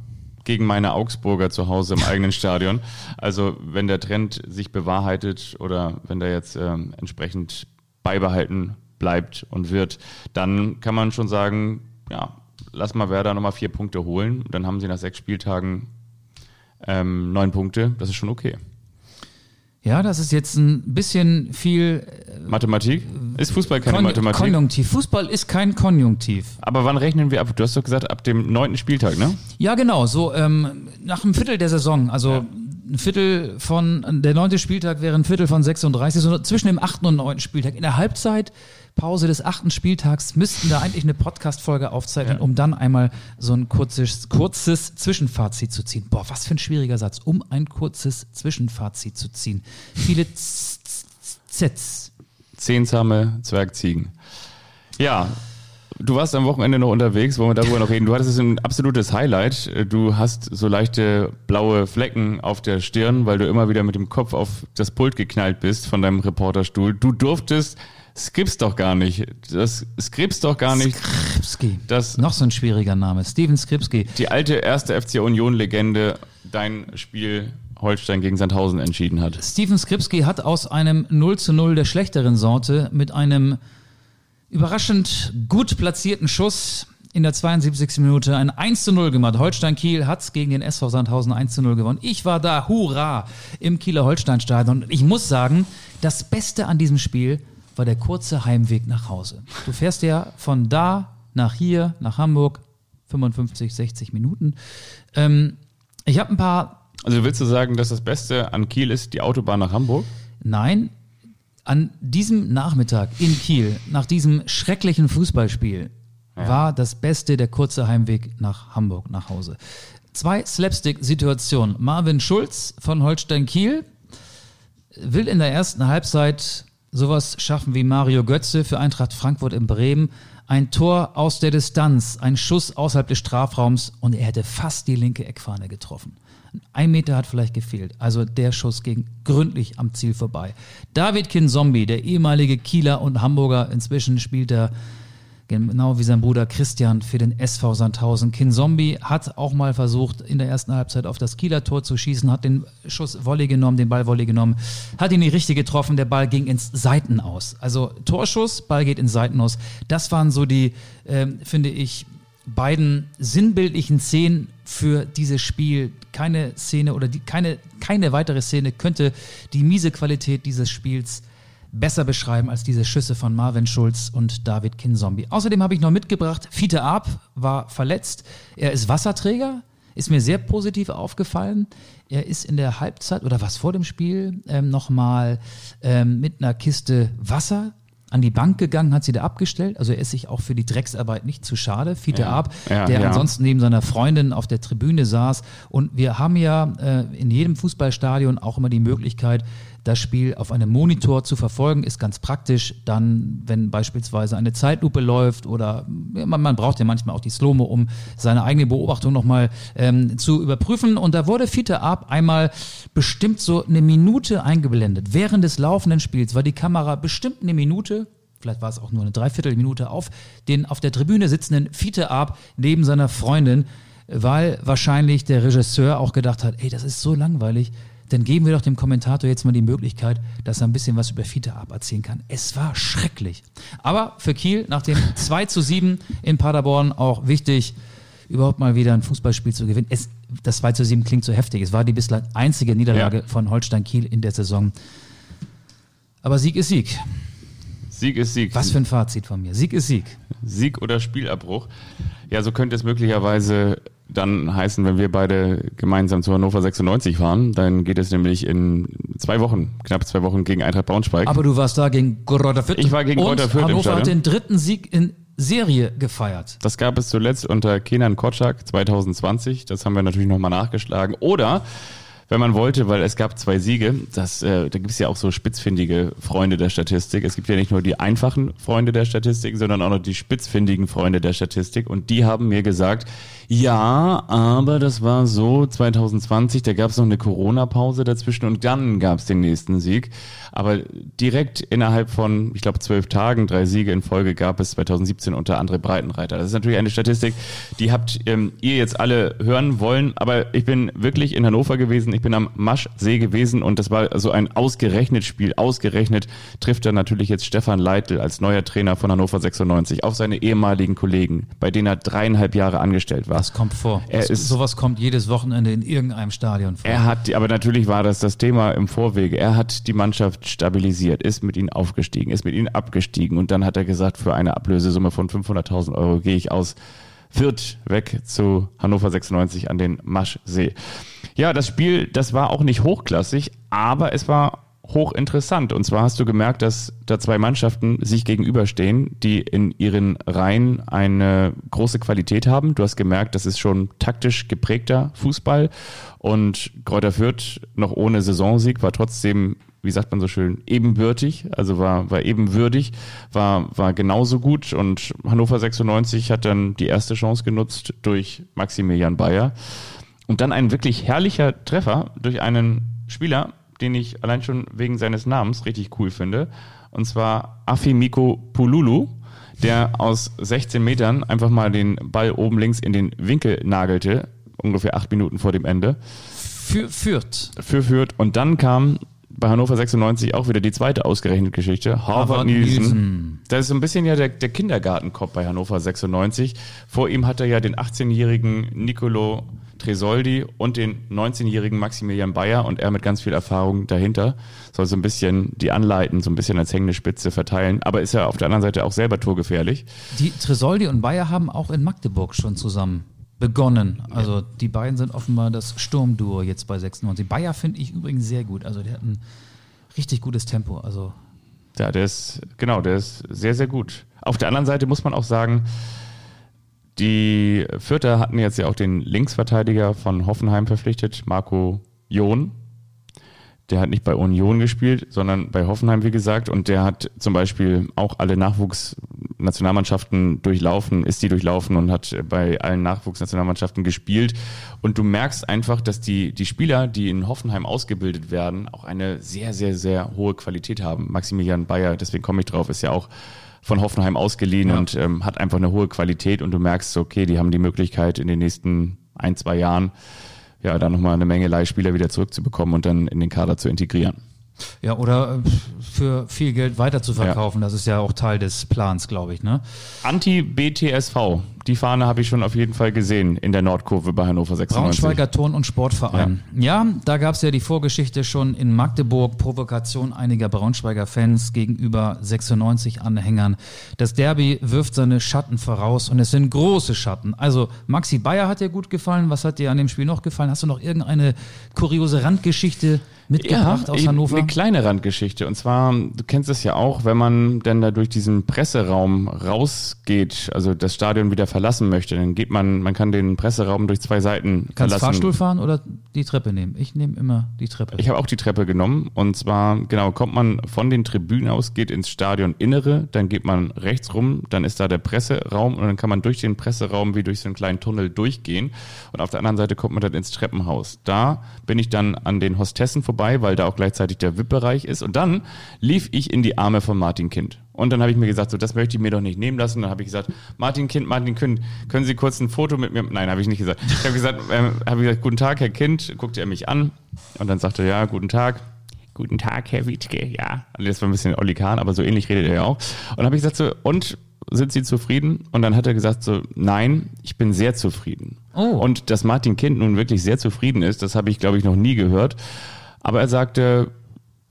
gegen meine Augsburger zu Hause im eigenen Stadion. Also wenn der Trend sich bewahrheitet oder wenn der jetzt ähm, entsprechend beibehalten bleibt und wird, dann kann man schon sagen, ja, lass mal Werder nochmal vier Punkte holen. Dann haben sie nach sechs Spieltagen ähm, neun Punkte. Das ist schon okay. Ja, das ist jetzt ein bisschen viel Mathematik? Ist Fußball keine Kon Mathematik? Konjunktiv. Fußball ist kein Konjunktiv. Aber wann rechnen wir ab? Du hast doch gesagt, ab dem neunten Spieltag, ne? Ja, genau. So ähm, nach einem Viertel der Saison. Also ein Viertel von, der neunte Spieltag wäre ein Viertel von 36, so zwischen dem achten und neunten Spieltag. In der Halbzeitpause des achten Spieltags müssten da eigentlich eine Podcast-Folge aufzeichnen, um dann einmal so ein kurzes, kurzes Zwischenfazit zu ziehen. Boah, was für ein schwieriger Satz, um ein kurzes Zwischenfazit zu ziehen. Viele Zs. Zehnsame Zwergziegen. Ja, du warst am Wochenende noch unterwegs, wollen wir darüber noch reden. Du hattest ein absolutes Highlight. Du hast so leichte blaue Flecken auf der Stirn, weil du immer wieder mit dem Kopf auf das Pult geknallt bist von deinem Reporterstuhl. Du durftest, es gibt's doch gar nicht. Das es gibt's doch gar nicht. Skripski. Das- Noch so ein schwieriger Name. Steven Skripski. Die alte erste FC Union Legende dein Spiel Holstein gegen Sandhausen entschieden hat. Steven Skripski hat aus einem 0 zu 0 der schlechteren Sorte mit einem überraschend gut platzierten Schuss in der 72. Minute ein 1 zu 0 gemacht. Holstein Kiel hat gegen den SV Sandhausen 1 zu 0 gewonnen. Ich war da, hurra, im Kieler Holstein-Stadion. Und ich muss sagen, das Beste an diesem Spiel war der kurze Heimweg nach Hause. Du fährst ja von da nach hier, nach Hamburg, 55, 60 Minuten. Ähm, ich habe ein paar Also willst du sagen, dass das Beste an Kiel ist die Autobahn nach Hamburg? Nein, an diesem Nachmittag in Kiel, nach diesem schrecklichen Fußballspiel, war das Beste der kurze Heimweg nach Hamburg, nach Hause. Zwei Slapstick-Situationen. Marvin Schulz von Holstein Kiel will in der ersten Halbzeit sowas schaffen wie Mario Götze für Eintracht Frankfurt in Bremen. Ein Tor aus der Distanz, ein Schuss außerhalb des Strafraums und er hätte fast die linke Eckfahne getroffen. Ein Meter hat vielleicht gefehlt. Also der Schuss ging gründlich am Ziel vorbei. David Kinzombie, der ehemalige Kieler und Hamburger, inzwischen spielt er genau wie sein Bruder Christian für den SV Sandhausen. Kinzombie hat auch mal versucht, in der ersten Halbzeit auf das Kieler Tor zu schießen, hat den Schuss Volley genommen, den Ball Volley genommen, hat ihn nicht richtig getroffen, der Ball ging ins Seiten aus. Also Torschuss, Ball geht ins Seiten aus. Das waren so die, ähm, finde ich, beiden sinnbildlichen Szenen für dieses Spiel. Keine Szene oder die, keine, keine weitere Szene könnte die miese Qualität dieses Spiels besser beschreiben als diese Schüsse von Marvin Schulz und David Kinzombie. Außerdem habe ich noch mitgebracht, Fiete Arp war verletzt. Er ist Wasserträger, ist mir sehr positiv aufgefallen. Er ist in der Halbzeit oder was vor dem Spiel ähm, nochmal ähm, mit einer Kiste Wasser an die Bank gegangen, hat sie da abgestellt. Also er ist sich auch für die Drecksarbeit nicht zu schade. Fiete Arp, Ja, der ja. ansonsten neben seiner Freundin auf der Tribüne saß. Und wir haben ja äh, in jedem Fußballstadion auch immer die Möglichkeit, das Spiel auf einem Monitor zu verfolgen, ist ganz praktisch. Dann, wenn beispielsweise eine Zeitlupe läuft oder man, man braucht ja manchmal auch die Slow-Mo, um seine eigene Beobachtung nochmal ähm, zu überprüfen. Und da wurde Fiete Ab einmal bestimmt so eine Minute eingeblendet. Während des laufenden Spiels war die Kamera bestimmt eine Minute vielleicht war es auch nur eine Dreiviertelminute auf den auf der Tribüne sitzenden Fiete Ab neben seiner Freundin, weil wahrscheinlich der Regisseur auch gedacht hat, ey, das ist so langweilig, dann geben wir doch dem Kommentator jetzt mal die Möglichkeit, dass er ein bisschen was über Fiete Ab erzählen kann. Es war schrecklich. Aber für Kiel nach dem 2 zu 7 in Paderborn auch wichtig, überhaupt mal wieder ein Fußballspiel zu gewinnen. Es, das 2 zu 7 klingt so heftig. Es war die bislang einzige Niederlage Ja. von Holstein Kiel in der Saison. Aber Sieg ist Sieg. Sieg ist Sieg. Was für ein Fazit von mir. Sieg ist Sieg. Sieg oder Spielabbruch. Ja, so könnte es möglicherweise dann heißen, wenn wir beide gemeinsam zu Hannover 96 fahren. Dann geht es nämlich in zwei Wochen, knapp zwei Wochen gegen Eintracht Braunschweig. Aber du warst da gegen Greuther Fürth. Ich war gegen Greuther Fürth im Hannover hat Stadion. den dritten Sieg in Serie gefeiert. Das gab es zuletzt unter Kenan Kotschak 2020. Das haben wir natürlich nochmal nachgeschlagen. Oder, wenn man wollte, weil es gab zwei Siege, das, äh, da gibt es ja auch so spitzfindige Freunde der Statistik. Es gibt ja nicht nur die einfachen Freunde der Statistik, sondern auch noch die spitzfindigen Freunde der Statistik. Und die haben mir gesagt, ja, aber das war so 2020, da gab es noch eine Corona-Pause dazwischen und dann gab es den nächsten Sieg. Aber direkt innerhalb von, ich glaube, zwölf Tagen, drei Siege in Folge gab es 2017 unter André Breitenreiter. Das ist natürlich eine Statistik, die habt ähm, ihr jetzt alle hören wollen. Aber ich bin wirklich in Hannover gewesen, ich bin am Maschsee gewesen und das war so ein ausgerechnet Spiel. Ausgerechnet trifft er natürlich jetzt Stefan Leitl als neuer Trainer von Hannover 96 auf seine ehemaligen Kollegen, bei denen er dreieinhalb Jahre angestellt war. Das kommt vor. Er Das, ist- sowas kommt jedes Wochenende in irgendeinem Stadion vor. Er hat, aber natürlich war das das Thema im Vorwege. Er hat die Mannschaft stabilisiert, ist mit ihnen aufgestiegen, ist mit ihnen abgestiegen und dann hat er gesagt, für eine Ablösesumme von 500.000 Euro gehe ich aus Fürth weg zu Hannover 96 an den Maschsee. Ja, das Spiel, das war auch nicht hochklassig, aber es war hochinteressant. Und zwar hast du gemerkt, dass da zwei Mannschaften sich gegenüberstehen, die in ihren Reihen eine große Qualität haben. Du hast gemerkt, das ist schon taktisch geprägter Fußball. Und Kräuter Fürth noch ohne Saisonsieg war trotzdem, wie sagt man so schön, ebenbürtig. Also war, war ebenwürdig, war, war genauso gut. Und Hannover 96 hat dann die erste Chance genutzt durch Maximilian Bayer. Und dann ein wirklich herrlicher Treffer durch einen Spieler, den ich allein schon wegen seines Namens richtig cool finde. Und zwar Afimiko Pululu, der aus 16 Metern einfach mal den Ball oben links in den Winkel nagelte, ungefähr acht Minuten vor dem Ende. Für Fürth. Für Fürth. Und dann kam bei Hannover 96 auch wieder die zweite ausgerechnete Geschichte. Harvard, Harvard Nielsen. Nielsen. Das ist so ein bisschen ja der, der Kindergartenkopf bei Hannover 96. Vor ihm hat er ja den 18-jährigen Nicolo Tresoldi und den 19-jährigen Maximilian Bayer und er mit ganz viel Erfahrung dahinter. Soll so ein bisschen die anleiten, so ein bisschen als hängende Spitze verteilen. Aber ist ja auf der anderen Seite auch selber torgefährlich. Die Tresoldi und Bayer haben auch in Magdeburg schon zusammen begonnen. Also die beiden sind offenbar das Sturmduo jetzt bei 96. Bayer finde ich übrigens sehr gut. Also der hat ein richtig gutes Tempo. Also Ja, der ist, genau, der ist sehr, sehr gut. Auf der anderen Seite muss man auch sagen, die Fürther hatten jetzt ja auch den Linksverteidiger von Hoffenheim verpflichtet, Marco John. Der hat nicht bei Union gespielt, sondern bei Hoffenheim, wie gesagt. Und der hat zum Beispiel auch alle Nachwuchsnationalmannschaften durchlaufen, ist die durchlaufen und hat bei allen Nachwuchsnationalmannschaften gespielt. Und du merkst einfach, dass die, die Spieler, die in Hoffenheim ausgebildet werden, auch eine sehr, sehr, sehr hohe Qualität haben. Maximilian Bayer, deswegen komme ich drauf, ist ja auch von Hoffenheim ausgeliehen Ja. und ähm, hat einfach eine hohe Qualität und du merkst, okay, die haben die Möglichkeit in den nächsten ein, zwei Jahren ja, da nochmal eine Menge Leihspieler wieder zurückzubekommen und dann in den Kader zu integrieren. ja, oder äh, für viel Geld weiter zu verkaufen. Das ist ja auch Teil des Plans, glaube ich. Ne? Anti-BTSV, die Fahne habe ich schon auf jeden Fall gesehen in der Nordkurve bei Hannover 96. Braunschweiger Turn- und Sportverein. Ja, da gab es ja die Vorgeschichte schon in Magdeburg, Provokation einiger Braunschweiger Fans gegenüber 96-Anhängern. Das Derby wirft seine Schatten voraus und es sind große Schatten. Also Maxi Bayer hat dir gut gefallen. Was hat dir an dem Spiel noch gefallen? Hast du noch irgendeine kuriose Randgeschichte mitgebracht aus eben Hannover? Eine kleine Randgeschichte. Und zwar, du kennst es ja auch, wenn man dann da durch diesen Presseraum rausgeht, also das Stadion wieder verlassen möchte, dann geht man, man kann den Presseraum durch zwei Seiten Kannst verlassen. Fahrstuhl fahren oder die Treppe nehmen? Ich nehme immer die Treppe. Ich habe auch die Treppe genommen und zwar, genau, kommt man von den Tribünen aus, geht ins Stadioninnere, dann geht man rechts rum, dann ist da der Presseraum und dann kann man durch den Presseraum wie durch so einen kleinen Tunnel durchgehen und auf der anderen Seite kommt man dann ins Treppenhaus. Da bin ich dann an den Hostessen vorbei, weil da auch gleichzeitig der VIP-Bereich ist und dann lief ich in die Arme von Martin Kind. Und dann habe ich mir gesagt, so das möchte ich mir doch nicht nehmen lassen. Dann habe ich gesagt, Martin Kind, Martin Kind, können Sie kurz ein Foto mit mir? Nein, habe ich nicht gesagt. Ich habe gesagt, ähm, habe gesagt, guten Tag, Herr Kind. Guckte er mich an und dann sagte er, ja, guten Tag. Guten Tag, Herr Wittke, ja. Also das war ein bisschen Olli Kahn, aber so ähnlich redet er ja auch. Und dann habe ich gesagt so, und sind Sie zufrieden? Und dann hat er gesagt so, nein, ich bin sehr zufrieden. Oh. Und dass Martin Kind nun wirklich sehr zufrieden ist, das habe ich, glaube ich, noch nie gehört. Aber er sagte,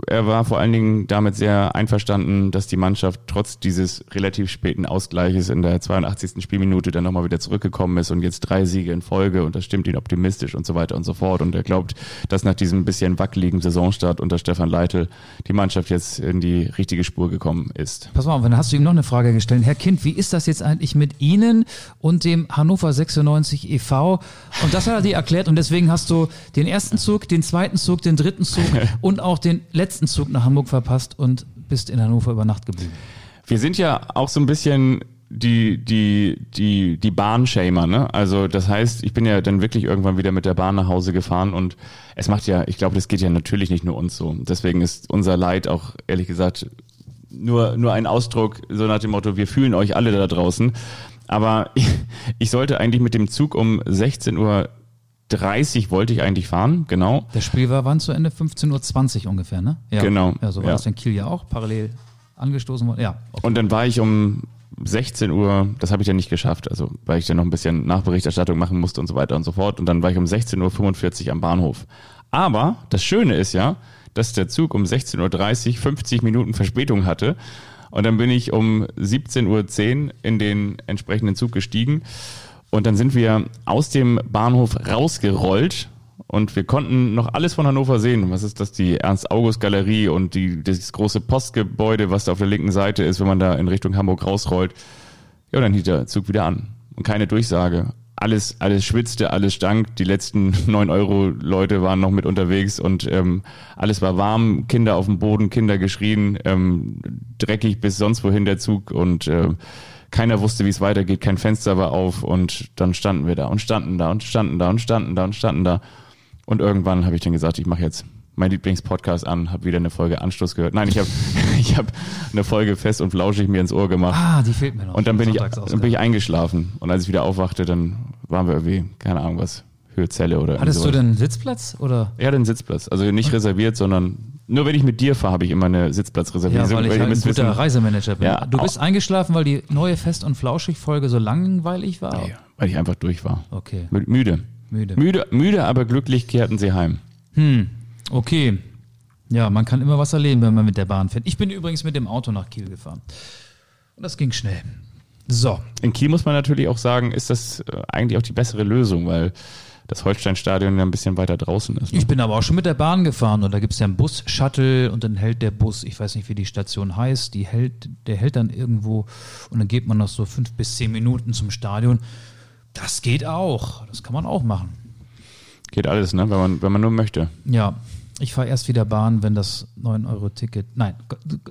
er war vor allen Dingen damit sehr einverstanden, dass die Mannschaft trotz dieses relativ späten Ausgleiches in der 82. Spielminute dann nochmal wieder zurückgekommen ist und jetzt drei Siege in Folge und das stimmt ihn optimistisch und so weiter und so fort. Und er glaubt, dass nach diesem bisschen wackeligen Saisonstart unter Stefan Leitl die Mannschaft jetzt in die richtige Spur gekommen ist. Pass mal auf, dann hast du ihm noch eine Frage gestellt. Herr Kind, wie ist das jetzt eigentlich mit Ihnen und dem Hannover 96 e.V.? Und das hat er dir erklärt und deswegen hast du den ersten Zug, den zweiten Zug, den dritten Zug und auch den letzten Zug nach Hamburg verpasst und bist in Hannover über Nacht geblieben. Wir sind ja auch so ein bisschen die, die, die, die Bahnshamer, ne? Also das heißt, ich bin ja dann wirklich irgendwann wieder mit der Bahn nach Hause gefahren und es macht ja, ich glaube, das geht ja natürlich nicht nur uns so. Deswegen ist unser Leid auch, ehrlich gesagt, nur, nur ein Ausdruck, so nach dem Motto, wir fühlen euch alle da draußen. Aber ich, ich sollte eigentlich mit dem Zug um 16 Uhr 30 wollte ich eigentlich fahren, genau. Das Spiel war wann zu Ende? 15.20 Uhr ungefähr, ne? Ja. Genau, Ja, so war ja. das in Kiel ja auch, parallel angestoßen worden. Ja. Und dann war ich um 16 Uhr, das habe ich dann nicht geschafft, also weil ich dann noch ein bisschen Nachberichterstattung machen musste und so weiter und so fort. Und dann war ich um 16.45 Uhr am Bahnhof. Aber das Schöne ist ja, dass der Zug um 16.30 Uhr 50 Minuten Verspätung hatte. Und dann bin ich um 17.10 Uhr in den entsprechenden Zug gestiegen. Und dann sind wir aus dem Bahnhof rausgerollt und wir konnten noch alles von Hannover sehen. Was ist das? Die Ernst-August-Galerie und die, das große Postgebäude, was da auf der linken Seite ist, wenn man da in Richtung Hamburg rausrollt. Ja, und dann hielt der Zug wieder an. Und keine Durchsage. Alles, alles schwitzte, alles stank. Die letzten neun Euro Leute waren noch mit unterwegs und ähm, alles war warm. Kinder auf dem Boden, Kinder geschrien, ähm, dreckig bis sonst wohin der Zug und äh, keiner wusste, wie es weitergeht. Kein Fenster war auf und dann standen wir da und standen da und standen da und standen da und standen da. Und irgendwann habe ich dann gesagt, ich mache jetzt mein Lieblingspodcast an, habe wieder eine Folge Anstoß gehört. Nein, ich habe ich hab eine Folge fest und flauschig mir ins Ohr gemacht. Ah, die fehlt mir noch. Und dann bin, ich, dann bin ich eingeschlafen. Und als ich wieder aufwachte, dann waren wir irgendwie, keine Ahnung was, Höhezelle oder Hattest du denn einen Sitzplatz oder? Hatte einen Sitzplatz. Also nicht reserviert, sondern nur wenn ich mit dir fahre, habe ich immer eine Sitzplatzreservierung. Ja, weil ich ihr halt ein guter wissen- Reisemanager bin. Ja, du bist eingeschlafen, weil die neue Fest- und Flauschig-Folge so langweilig war? Nee, weil ich einfach durch war. Okay, Mü- Müde. müde. Müde, müde, aber glücklich kehrten sie heim. Hm, okay. Ja, man kann immer was erleben, wenn man mit der Bahn fährt. Ich bin übrigens mit dem Auto nach Kiel gefahren. Und das ging schnell. So, In Kiel muss man natürlich auch sagen, ist das äh, eigentlich auch die bessere Lösung, weil das Holstein-Stadion ja ein bisschen weiter draußen ist. Ne? ich bin aber auch schon mit der Bahn gefahren und da gibt es ja einen Bus-Shuttle und dann hält der Bus, ich weiß nicht, wie die Station heißt, die hält, der hält dann irgendwo und dann geht man noch so fünf bis zehn Minuten zum Stadion. Das geht auch. Das kann man auch machen. Geht alles, ne? wenn, man, wenn man nur möchte. Ja, ich fahre erst wieder Bahn, wenn das 9-Euro-Ticket. Nein,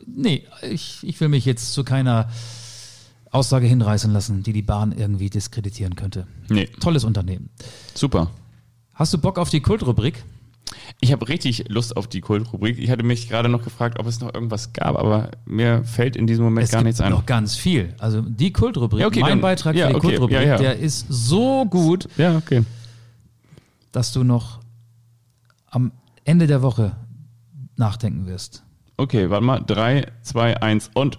nee, ich, ich will mich jetzt zu keiner Aussage hinreißen lassen, die die Bahn irgendwie diskreditieren könnte. Nee, Tolles Unternehmen. super. Hast du Bock auf die Kultrubrik? Ich habe richtig Lust auf die Kultrubrik. Ich hatte mich gerade noch gefragt, ob es noch irgendwas gab, aber mir fällt in diesem Moment Es gar nichts ein. noch ganz viel. Also die Kultrubrik, Ja, okay, mein dann- Beitrag ja, für die okay, Kultrubrik, ja, der ist so gut, Ja, okay. dass du noch am Ende der Woche nachdenken wirst. Okay, warte mal. Drei, zwei, eins und.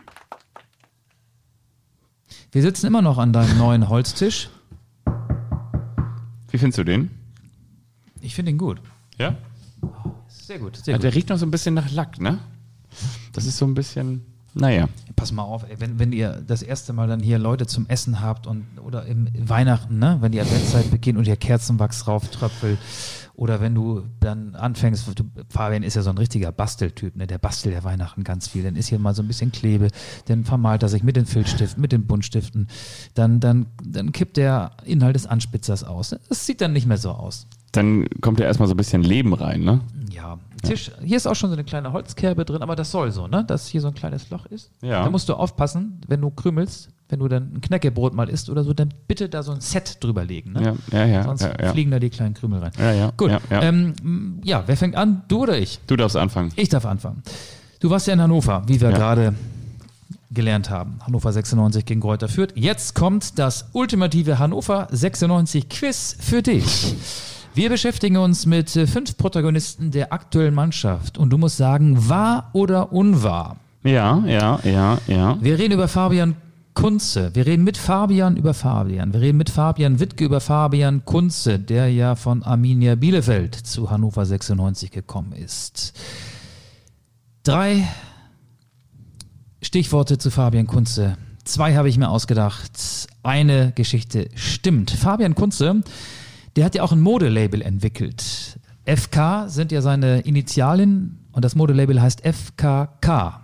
Wir sitzen immer noch an deinem neuen Holztisch. Wie findest du den? Ich finde ihn gut. Ja? Sehr gut, sehr gut. der riecht noch so ein bisschen nach Lack, ne? Das ist so ein bisschen. Naja. Pass mal auf, ey, wenn, wenn ihr das erste Mal dann hier Leute zum Essen habt und oder im Weihnachten, ne, wenn die Adventszeit beginnt und ihr Kerzenwachs rauftröpfelt oder wenn du dann anfängst, du, Fabian ist ja so ein richtiger Basteltyp, ne, der bastelt ja Weihnachten ganz viel, dann ist hier mal so ein bisschen Klebe, dann vermalt er sich mit den Filzstiften, mit den Buntstiften, dann, dann, dann kippt der Inhalt des Anspitzers aus. Das sieht dann nicht mehr so aus. Dann kommt ja erstmal so ein bisschen Leben rein, ne? Ja, Tisch. Hier ist auch schon so eine kleine Holzkerbe drin, aber das soll so, ne? Dass hier so ein kleines Loch ist. Ja. Da musst du aufpassen, wenn du krümelst, wenn du dann ein Knäckebrot mal isst oder so, dann bitte da so ein Set drüber legen, ne? Ja, ja, ja. Sonst ja, fliegen da die kleinen Krümel rein. Ja, ja, Gut. ja, ja. Ähm, ja, wer fängt an? Du oder ich? Du darfst anfangen. Ich darf anfangen. Du warst ja in Hannover, wie wir gerade gelernt haben. Hannover 96 gegen Kräuter Fürth. Jetzt kommt das ultimative Hannover 96 Quiz für dich. Wir beschäftigen uns mit äh, fünf Protagonisten der aktuellen Mannschaft und du musst sagen, wahr oder unwahr. Ja, ja, ja, ja. Wir reden über Fabian Kunze. Wir reden mit Fabian über Fabian. Wir reden mit Fabian Wittke über Fabian Kunze, der ja von Arminia Bielefeld zu Hannover 96 gekommen ist. Drei Stichworte zu Fabian Kunze. Zwei habe ich mir ausgedacht. Eine Geschichte stimmt. Fabian Kunze, der hat ja auch ein Modelabel entwickelt. FK sind ja seine Initialien und das Modelabel heißt FKK.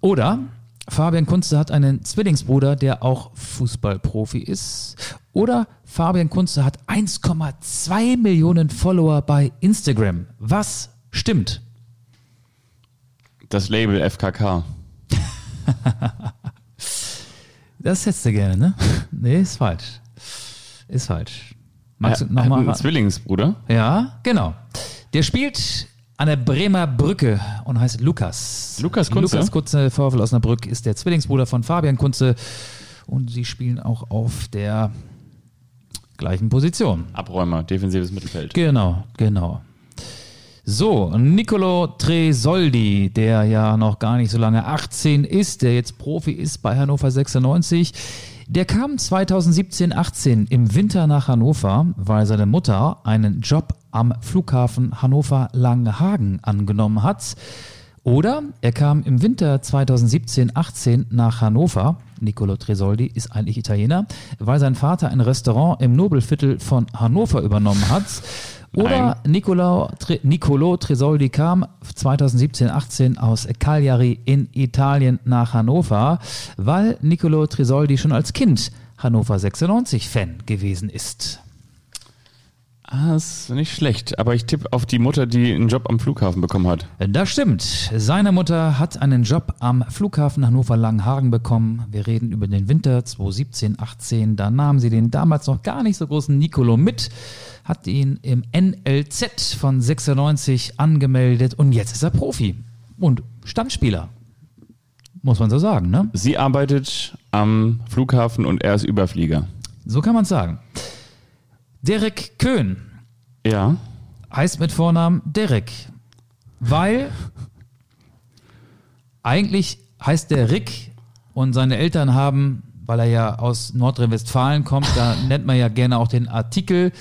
Oder Fabian Kunze hat einen Zwillingsbruder, der auch Fußballprofi ist. Oder Fabian Kunze hat 1,2 Millionen Follower bei Instagram. Was stimmt? Das Label FKK. Das hättest du gerne, ne? Nee, ist falsch. Ist falsch. Magst du er hat nochmal? einen Zwillingsbruder. Ja, genau. Der spielt an der Bremer Brücke und heißt Lukas. Lukas Kunze? Lukas Kunze, VfL Osnabrück, ist der Zwillingsbruder von Fabian Kunze und sie spielen auch auf der gleichen Position. Abräumer, defensives Mittelfeld. Genau, genau. So, Nicolo Tresoldi, der ja noch gar nicht so lange 18 ist, der jetzt Profi ist bei Hannover 96, der kam 2017, 18 im Winter nach Hannover, weil seine Mutter einen Job am Flughafen Hannover-Langenhagen angenommen hat. Oder er kam im Winter 2017, 18 nach Hannover. Nicolo Tresoldi ist eigentlich Italiener, weil sein Vater ein Restaurant im Nobelviertel von Hannover übernommen hat. Oder Nicolo, Tre, Nicolo Tresoldi kam 2017, 18 aus Cagliari in Italien nach Hannover, weil Nicolo Tresoldi schon als Kind Hannover 96 Fan gewesen ist. Ah, ist nicht schlecht. Aber ich tippe auf die Mutter, die einen Job am Flughafen bekommen hat. Das stimmt. Seine Mutter hat einen Job am Flughafen Hannover-Langenhagen bekommen. Wir reden über den Winter 2017, 18. Da nahm sie den damals noch gar nicht so großen Nicolo mit, hat ihn im NLZ von 96 angemeldet und jetzt ist er Profi und Stammspieler. Muss man so sagen, ne? Sie arbeitet am Flughafen und er ist Überflieger. So kann man sagen. Derek Köhn Ja. heißt mit Vornamen Derek, weil eigentlich heißt der Rick und seine Eltern haben, weil er ja aus Nordrhein-Westfalen kommt, da nennt man ja gerne auch den Artikel,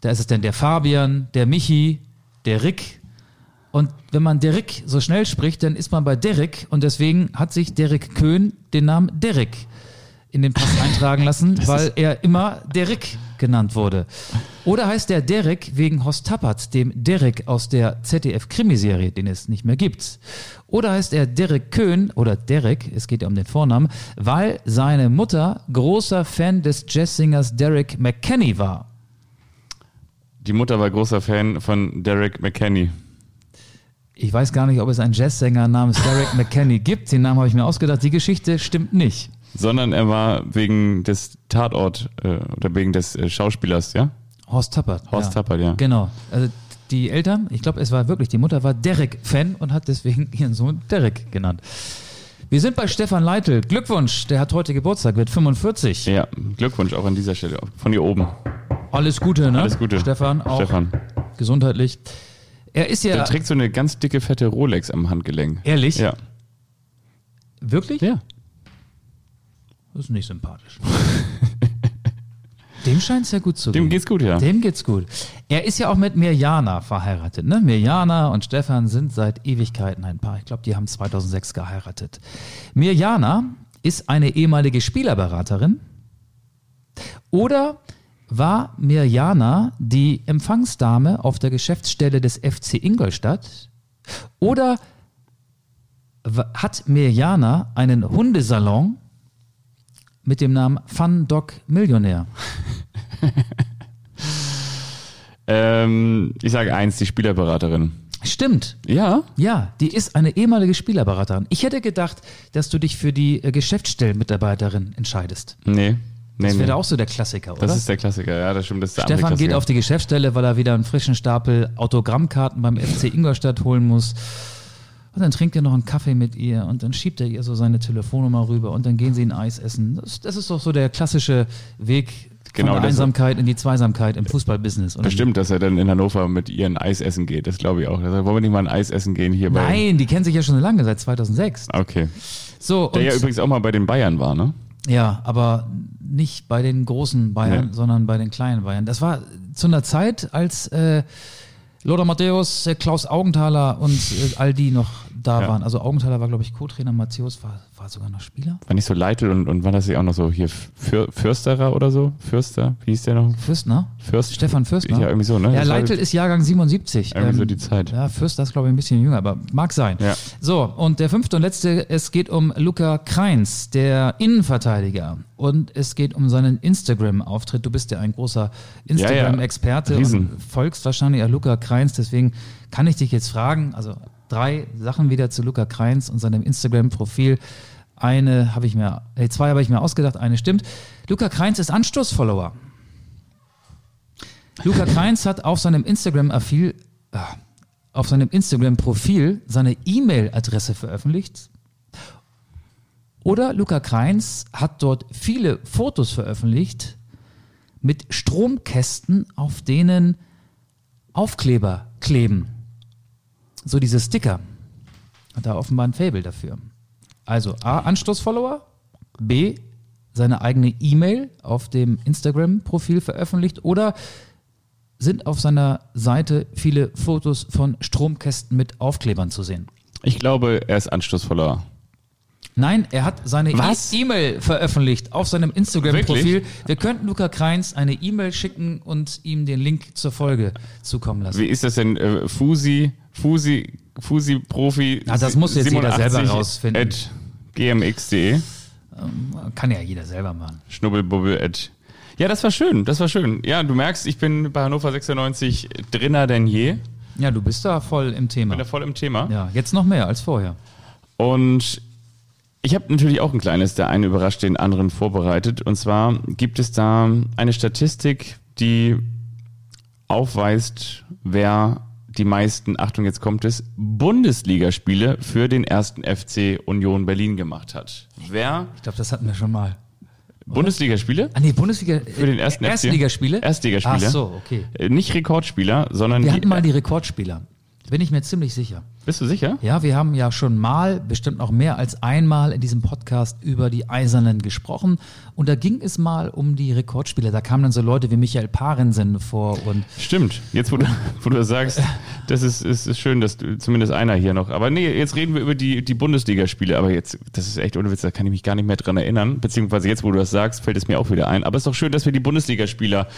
da ist es dann der Fabian, der Michi, der Rick. Und wenn man Derek so schnell spricht, dann ist man bei Derek und deswegen hat sich Derek Köhn den Namen Derek in den Pass eintragen lassen, weil er immer Derek genannt wurde. Oder heißt der Derek wegen Horst Tappert, dem Derek aus der ZDF-Krimiserie, den es nicht mehr gibt. Oder heißt er Derek Köhn oder Derek, es geht ja um den Vornamen, weil seine Mutter großer Fan des Jazzsingers Derek McKenney war. Die Mutter war großer Fan von Derek McKenney. Ich weiß gar nicht, ob es einen Jazzsänger namens Derek McKenney gibt. Den Namen habe ich mir ausgedacht. Die Geschichte stimmt nicht. Sondern er war wegen des Tatort äh, oder wegen des äh, Schauspielers, ja? Horst Tappert. Horst Tappert, ja. Genau. Also die Eltern, ich glaube, es war wirklich, die Mutter war Derek-Fan und hat deswegen ihren Sohn Derek genannt. Wir sind bei Stefan Leitl. Glückwunsch, der hat heute Geburtstag, wird 45. Ja, Glückwunsch auch an dieser Stelle. Von hier oben. Alles Gute, ne? Alles Gute. Stefan, auch Stefan. gesundheitlich. Er ist ja Der trägt so eine ganz dicke, fette Rolex am Handgelenk. ehrlich, Ja. wirklich? Ja. Das ist nicht sympathisch. Dem scheint es ja gut zu gehen. Dem geht's gut, ja. Dem geht's gut. Er ist ja auch mit Mirjana verheiratet. Ne? Mirjana und Stefan sind seit Ewigkeiten ein Paar. Ich glaube, die haben 2006 geheiratet. Mirjana ist eine ehemalige Spielerberaterin. Oder war Mirjana die Empfangsdame auf der Geschäftsstelle des FC Ingolstadt? Oder hat Mirjana einen Hundesalon mit dem Namen Fun Dog Millionär? Ähm, ich sage eins, die Spielerberaterin. Stimmt. Ja? Ja, die ist eine ehemalige Spielerberaterin. Ich hätte gedacht, dass du dich für die äh, Geschäftsstellenmitarbeiterin entscheidest. Nee. Nee, Das nee. wäre auch so der Klassiker, oder? Das ist der Klassiker, ja, das stimmt. Das Stefan andere geht Klassiker. auf die Geschäftsstelle, weil er wieder einen frischen Stapel Autogrammkarten beim FC Ingolstadt holen muss. Und dann trinkt er noch einen Kaffee mit ihr und dann schiebt er ihr so seine Telefonnummer rüber und dann gehen sie ein Eis essen. Das, das ist doch so der klassische Weg von Genau, der das- Einsamkeit in die Zweisamkeit im Fußballbusiness. oder Das wie? stimmt, dass er dann in Hannover mit ihr ein Eis essen geht. Das glaube ich auch. Sagt, wollen wir nicht mal ein Eis essen gehen hier bei. Nein, die kennen sich ja schon lange, seit 2006. Okay. So, Der ja übrigens auch mal bei den Bayern war, ne? Ja, aber nicht bei den großen Bayern, Nee. sondern bei den kleinen Bayern. Das war zu einer Zeit, als äh, Lothar Matthäus, äh, Klaus Augenthaler und äh, all die noch da Ja. waren. Also Augenthaler war, glaube ich, Co-Trainer, Matthäus war, war sogar noch Spieler. War nicht so Leitl und, und war das ja auch noch so hier Für, Fürsterer oder so? Fürster? Wie hieß der noch? Fürstner? Fürst? Stefan Fürstner? Ja, irgendwie so, ne? Ja, Das Leitl ist Jahrgang 77. Irgendwie so die Zeit. Ja, Fürster ist, glaube ich, ein bisschen jünger, aber mag sein. Ja. So, und der fünfte und letzte, es geht um Luca Kreins, der Innenverteidiger. Und es geht um seinen Instagram-Auftritt. Du bist ja ein großer Instagram-Experte Riesen. und folgst wahrscheinlich auch Luca Kreins. Deswegen kann ich dich jetzt fragen, also drei Sachen wieder zu Luca Kreins und seinem Instagram-Profil. Eine habe ich mir, äh, zwei habe ich mir ausgedacht, eine stimmt. Luca Kreins ist Anstoß-Follower. Luca Kreins hat auf seinem Instagram-Profil, ah, auf seinem Instagram-Profil seine E-Mail-Adresse veröffentlicht. Oder Luca Kreins hat dort viele Fotos veröffentlicht mit Stromkästen, auf denen Aufkleber kleben. So diese Sticker. Hat da offenbar ein Fable dafür. Also A, Anstoßfollower, B, seine eigene E-Mail auf dem Instagram-Profil veröffentlicht oder sind auf seiner Seite viele Fotos von Stromkästen mit Aufklebern zu sehen. Ich glaube, er ist anstoßvoller. Nein, er hat seine E-? E-Mail veröffentlicht auf seinem Instagram-Profil. Wir könnten Luca Kreins eine E-Mail schicken und ihm den Link zur Folge zukommen lassen. Wie ist das denn? Äh, Fusi, Fusi, Fusi Profi. Ah, das muss jetzt jeder selber rausfinden. At gmx.de. Kann ja jeder selber machen. Schnubbelbubbel at. Ja, das war schön, das war schön. Ja, du merkst, ich bin bei Hannover 96 drinner denn je. Ja, du bist da voll im Thema. Bin da voll im Thema. Ja, jetzt noch mehr als vorher. Und ich habe natürlich auch ein kleines, der eine überrascht den anderen vorbereitet. Und zwar gibt es da eine Statistik, die aufweist, wer die meisten, Achtung, jetzt kommt es, Bundesligaspiele für den ersten FC Union Berlin gemacht hat. Wer Ich glaube, das hatten wir schon mal. Bundesligaspiele? Ah nee, Bundesliga. Für den ersten FC? Erstligaspiele? Erstligaspiele. Ach so, okay. Äh, Nicht Rekordspieler, sondern Wir die, hatten mal die Rekordspieler. Bin ich mir ziemlich sicher. Bist du sicher? Ja, wir haben ja schon mal, bestimmt noch mehr als einmal in diesem Podcast über die Eisernen gesprochen. Und da ging es mal um die Rekordspieler. Da kamen dann so Leute wie Michael Parensen vor und Stimmt. Jetzt, wo du, wo du das sagst, das ist, ist, ist schön, dass du, zumindest einer hier noch. Aber nee, jetzt reden wir über die, die Bundesligaspiele. Aber jetzt, das ist echt ohne Witz, da kann ich mich gar nicht mehr dran erinnern. Beziehungsweise jetzt, wo du das sagst, fällt es mir auch wieder ein. Aber es ist doch schön, dass wir die Bundesligaspieler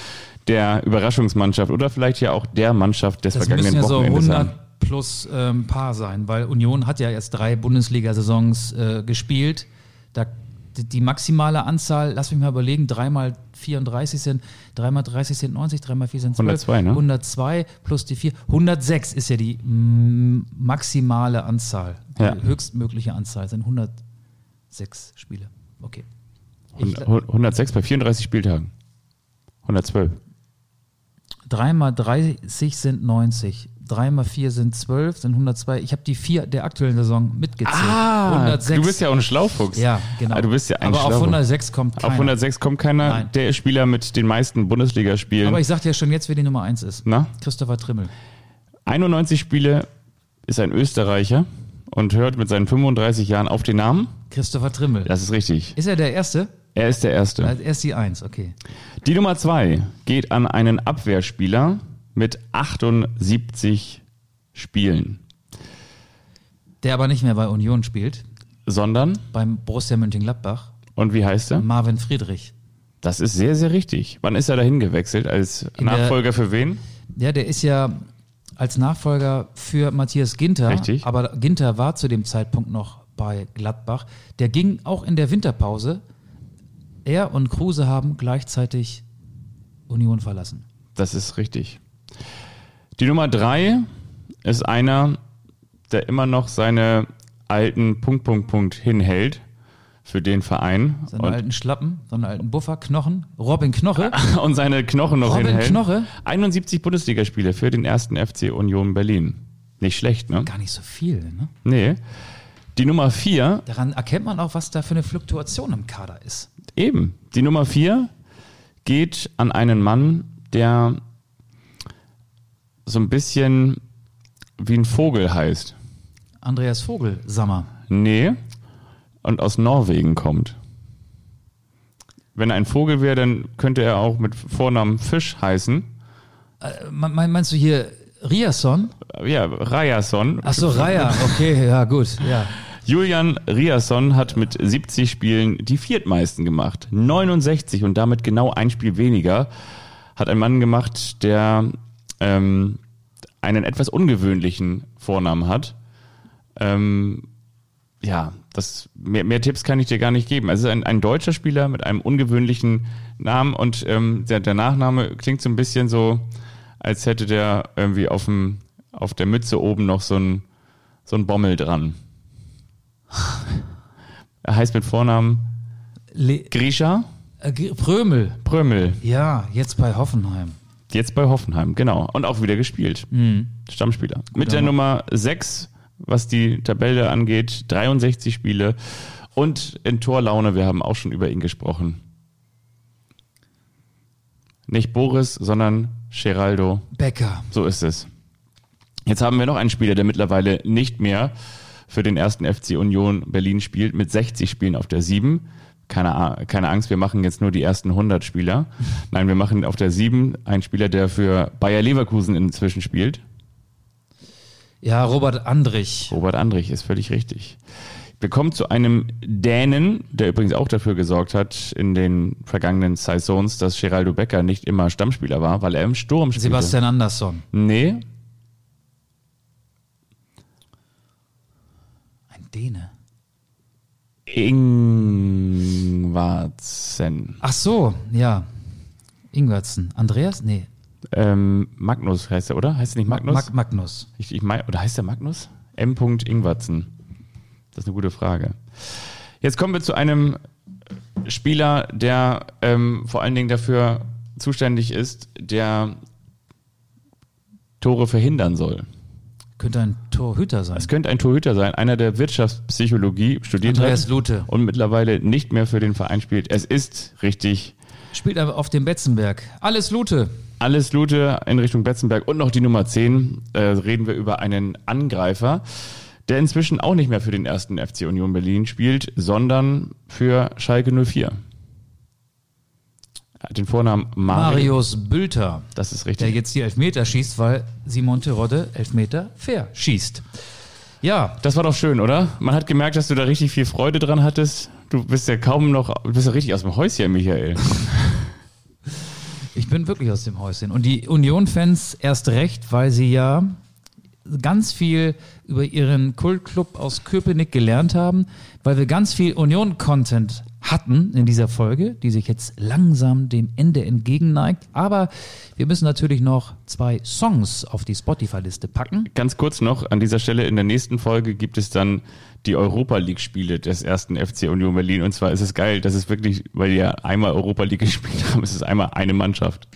der Überraschungsmannschaft oder vielleicht ja auch der Mannschaft des das müssen vergangenen ja so Wochenendes 100 haben. plus ähm, Paar sein, weil Union hat ja erst drei Bundesliga-Saisons äh, gespielt. Da die, maximale Anzahl, lass mich mal überlegen, dreimal 34 sind, dreimal 30 sind 90, dreimal 4 sind 12. 102, ne? 102 plus die 4. 106 ist ja die maximale Anzahl. Die Ja. höchstmögliche Anzahl sind 106 Spiele. Okay. Ich, 106 bei 34 Spieltagen. 112. 3 mal 30 sind 90. 3 mal 4 sind 12, sind 102. Ich habe die vier der aktuellen Saison mitgezählt. 106. Ah, du bist ja auch ein Schlaufuchs. Ja, genau. Ah, du bist ja ein Aber auf Schlaufuchs. 106 kommt keiner. Auf 106 kommt keiner. Nein. Der Spieler mit den meisten Bundesligaspielen. Aber ich sag dir schon jetzt, wer die Nummer 1 ist. Na? Christopher Trimmel. 91 Spiele ist ein Österreicher und hört mit seinen 35 Jahren auf den Namen. Christopher Trimmel. Das ist richtig. Ist er der Erste? Er ist der Erste. Er ist die 1, okay. Die Nummer zwei geht an einen Abwehrspieler mit 78 Spielen, Der aber nicht mehr bei Union spielt, sondern, beim Borussia Mönchengladbach. und wie heißt er? Marvin Friedrich. Das ist sehr, sehr richtig. Wann ist er dahin gewechselt? Als In der- Nachfolger für wen? Ja, der ist ja als Nachfolger für Matthias Ginter. Richtig. Aber Ginter war zu dem Zeitpunkt noch bei Gladbach. Der ging auch in der Winterpause. Er und Kruse haben gleichzeitig Union verlassen. Das ist richtig. Die Nummer drei ist einer, der immer noch seine alten Punkt, Punkt, Punkt hinhält für den Verein Seine und, alten Schlappen, seine alten Buffer, Knochen. Robin Knoche. und seine Knochen noch Robin hinhält. Knoche? 71 Bundesligaspiele für den ersten FC Union Berlin. Nicht schlecht, ne? Gar nicht so viel. Ne? Nee. Die Nummer vier, Daran erkennt man auch, was da für eine Fluktuation im Kader ist. Eben, die Nummer vier geht an einen Mann, der so ein bisschen wie ein Vogel heißt. Andreas Vogel, Sammer. Nee. Und aus Norwegen kommt. Wenn er ein Vogel wäre, dann könnte er auch mit Vornamen Fisch heißen. Me- me- Meinst du hier Riasson? Ja, Rajason. Ach so, Raya. Okay, ja, gut. Ja. Julian Riasson hat mit 70 Spielen die viertmeisten gemacht. 69 und damit genau ein Spiel weniger hat ein Mann gemacht, der ähm, einen etwas ungewöhnlichen Vornamen hat. Ähm, ja, das, mehr, mehr Tipps kann ich dir gar nicht geben. Es ist ein, ein deutscher Spieler mit einem ungewöhnlichen Namen und ähm, der, der Nachname klingt so ein bisschen so, als hätte der irgendwie auf, dem, auf der Mütze oben noch so ein, so ein Bommel dran. Er heißt mit Vornamen Le Grisha äh, Prömel. Prömel. Ja, jetzt bei Hoffenheim. Jetzt bei Hoffenheim, genau. Und auch wieder gespielt. Stammspieler. Mit der Mann. Nummer 6, was die Tabelle angeht, 63 Spiele. Und in Torlaune, wir haben auch schon über ihn gesprochen. Nicht Boris, sondern Geraldo. Becker. So ist es. Jetzt haben wir noch einen Spieler, der mittlerweile nicht mehr für den ersten FC Union Berlin spielt, mit 60 Spielen auf der 7. Keine, keine Angst, wir machen jetzt nur die ersten 100 Spieler. Nein, wir machen auf der 7 einen Spieler, der für Bayer Leverkusen inzwischen spielt. Ja, Robert Andrich. Robert Andrich ist völlig richtig. Wir kommen zu einem Dänen, der übrigens auch dafür gesorgt hat in den vergangenen Saisons, dass Geraldo Becker nicht immer Stammspieler war, weil er im Sturm spielte. Sebastian Andersson. Nee, Ein Däne. Ingwarzen. Ach so, ja. Ingwertsen. Andreas? Nee. Ähm, Magnus heißt er, oder? Heißt er nicht Magnus? Mag Magnus. ich, ich mein, oder heißt er Magnus? M. Ingwarzen. Das ist eine gute Frage. Jetzt kommen wir zu einem Spieler, der ähm, vor allen Dingen dafür zuständig ist, der Tore verhindern soll. Könnte ein Torhüter sein. Es könnte ein Torhüter sein, einer der Wirtschaftspsychologie studiert Andreas hat Lute. und mittlerweile nicht mehr für den Verein spielt. Es ist richtig Spielt aber auf dem Betzenberg. Alles Lute. Alles Lute in Richtung Betzenberg und noch die Nummer 10 äh, reden wir über einen Angreifer, der inzwischen auch nicht mehr für den ersten FC Union Berlin spielt, sondern für Schalke 04. Hat den Vornamen Mario. Marius Bülter. Das ist Der richtig. jetzt die Elfmeter schießt, weil Simon Terodde Elfmeter fair schießt. Ja, Das war doch schön, oder? Man hat gemerkt, dass du da richtig viel Freude dran hattest. Du bist ja kaum noch, du bist ja richtig aus dem Häuschen, Michael. Ich bin wirklich aus dem Häuschen. Und die Union-Fans erst recht, weil sie ja ganz viel über ihren Kultclub aus Köpenick gelernt haben, weil wir ganz viel Union-Content hatten in dieser Folge, die sich jetzt langsam dem Ende entgegenneigt. Aber wir müssen natürlich noch zwei Songs auf die Spotify-Liste packen. Ganz kurz noch an dieser Stelle, in der nächsten Folge gibt es dann die Europa League-Spiele des ersten FC Union Berlin. Und zwar ist es geil, das ist wirklich, weil ja einmal Europa League gespielt haben, ist es einmal eine Mannschaft.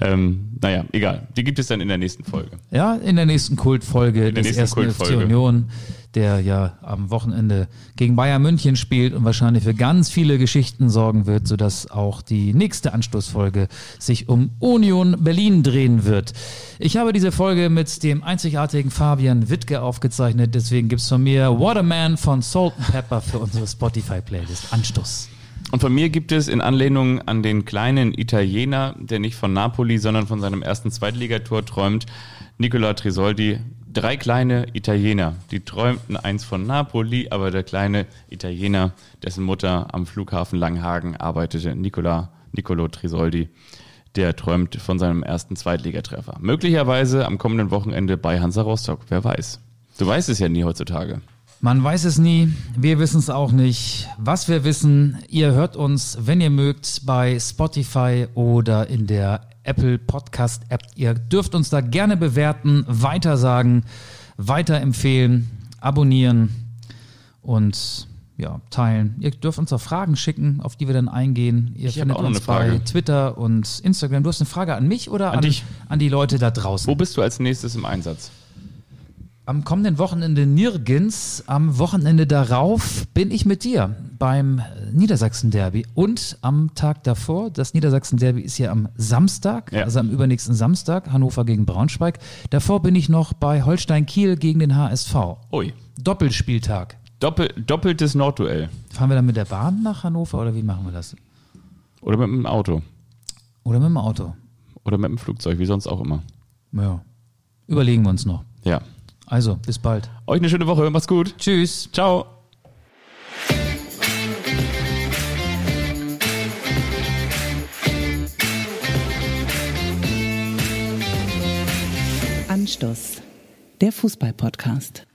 Ähm, naja, egal. Die gibt es dann in der nächsten Folge. Ja, in der nächsten Kultfolge der des nächsten ersten Kultfolge. FC Union, der ja am Wochenende gegen Bayern München spielt und wahrscheinlich für ganz viele Geschichten sorgen wird, sodass auch die nächste Anstoßfolge sich um Union Berlin drehen wird. Ich habe diese Folge mit dem einzigartigen Fabian Wittke aufgezeichnet, deswegen gibt's von mir Waterman von Salt and Pepper für unsere Spotify-Playlist. Anstoß. Und von mir gibt es in Anlehnung an den kleinen Italiener, der nicht von Napoli, sondern von seinem ersten Zweitligator träumt, Nicola Trisoldi, drei kleine Italiener. Die träumten eins von Napoli, aber der kleine Italiener, dessen Mutter am Flughafen Langhagen arbeitete, Nicola, Nicolo Trisoldi, der träumt von seinem ersten Zweitligatreffer. Möglicherweise am kommenden Wochenende bei Hansa Rostock, wer weiß. Du weißt es ja nie heutzutage. Man weiß es nie, wir wissen es auch nicht. Was wir wissen, ihr hört uns, wenn ihr mögt, bei Spotify oder in der Apple Podcast App. Ihr dürft uns da gerne bewerten, weitersagen, weiterempfehlen, abonnieren und ja, teilen. Ihr dürft uns auch Fragen schicken, auf die wir dann eingehen. Ihr Ich findet auch uns eine Frage. bei Twitter und Instagram. Du hast eine Frage an mich oder an, dich. an die Leute da draußen? Wo bist du als nächstes im Einsatz? Am kommenden Wochenende nirgends. Am Wochenende darauf bin ich mit dir beim Niedersachsen-Derby. Und am Tag davor, das Niedersachsen-Derby ist ja am Samstag, Ja. also am übernächsten Samstag, Hannover gegen Braunschweig. Davor bin ich noch bei Holstein-Kiel gegen den HSV. Ui. Doppelspieltag. Doppel, doppeltes Nordduell. Fahren wir dann mit der Bahn nach Hannover oder wie machen wir das? Oder mit dem Auto. Oder mit dem Auto? Oder mit dem Flugzeug, wie sonst auch immer. Ja. Überlegen wir uns noch. Ja. Also, bis bald. Euch eine schöne Woche. Macht's gut. Tschüss. Ciao. Anstoß, der Fußball-Podcast.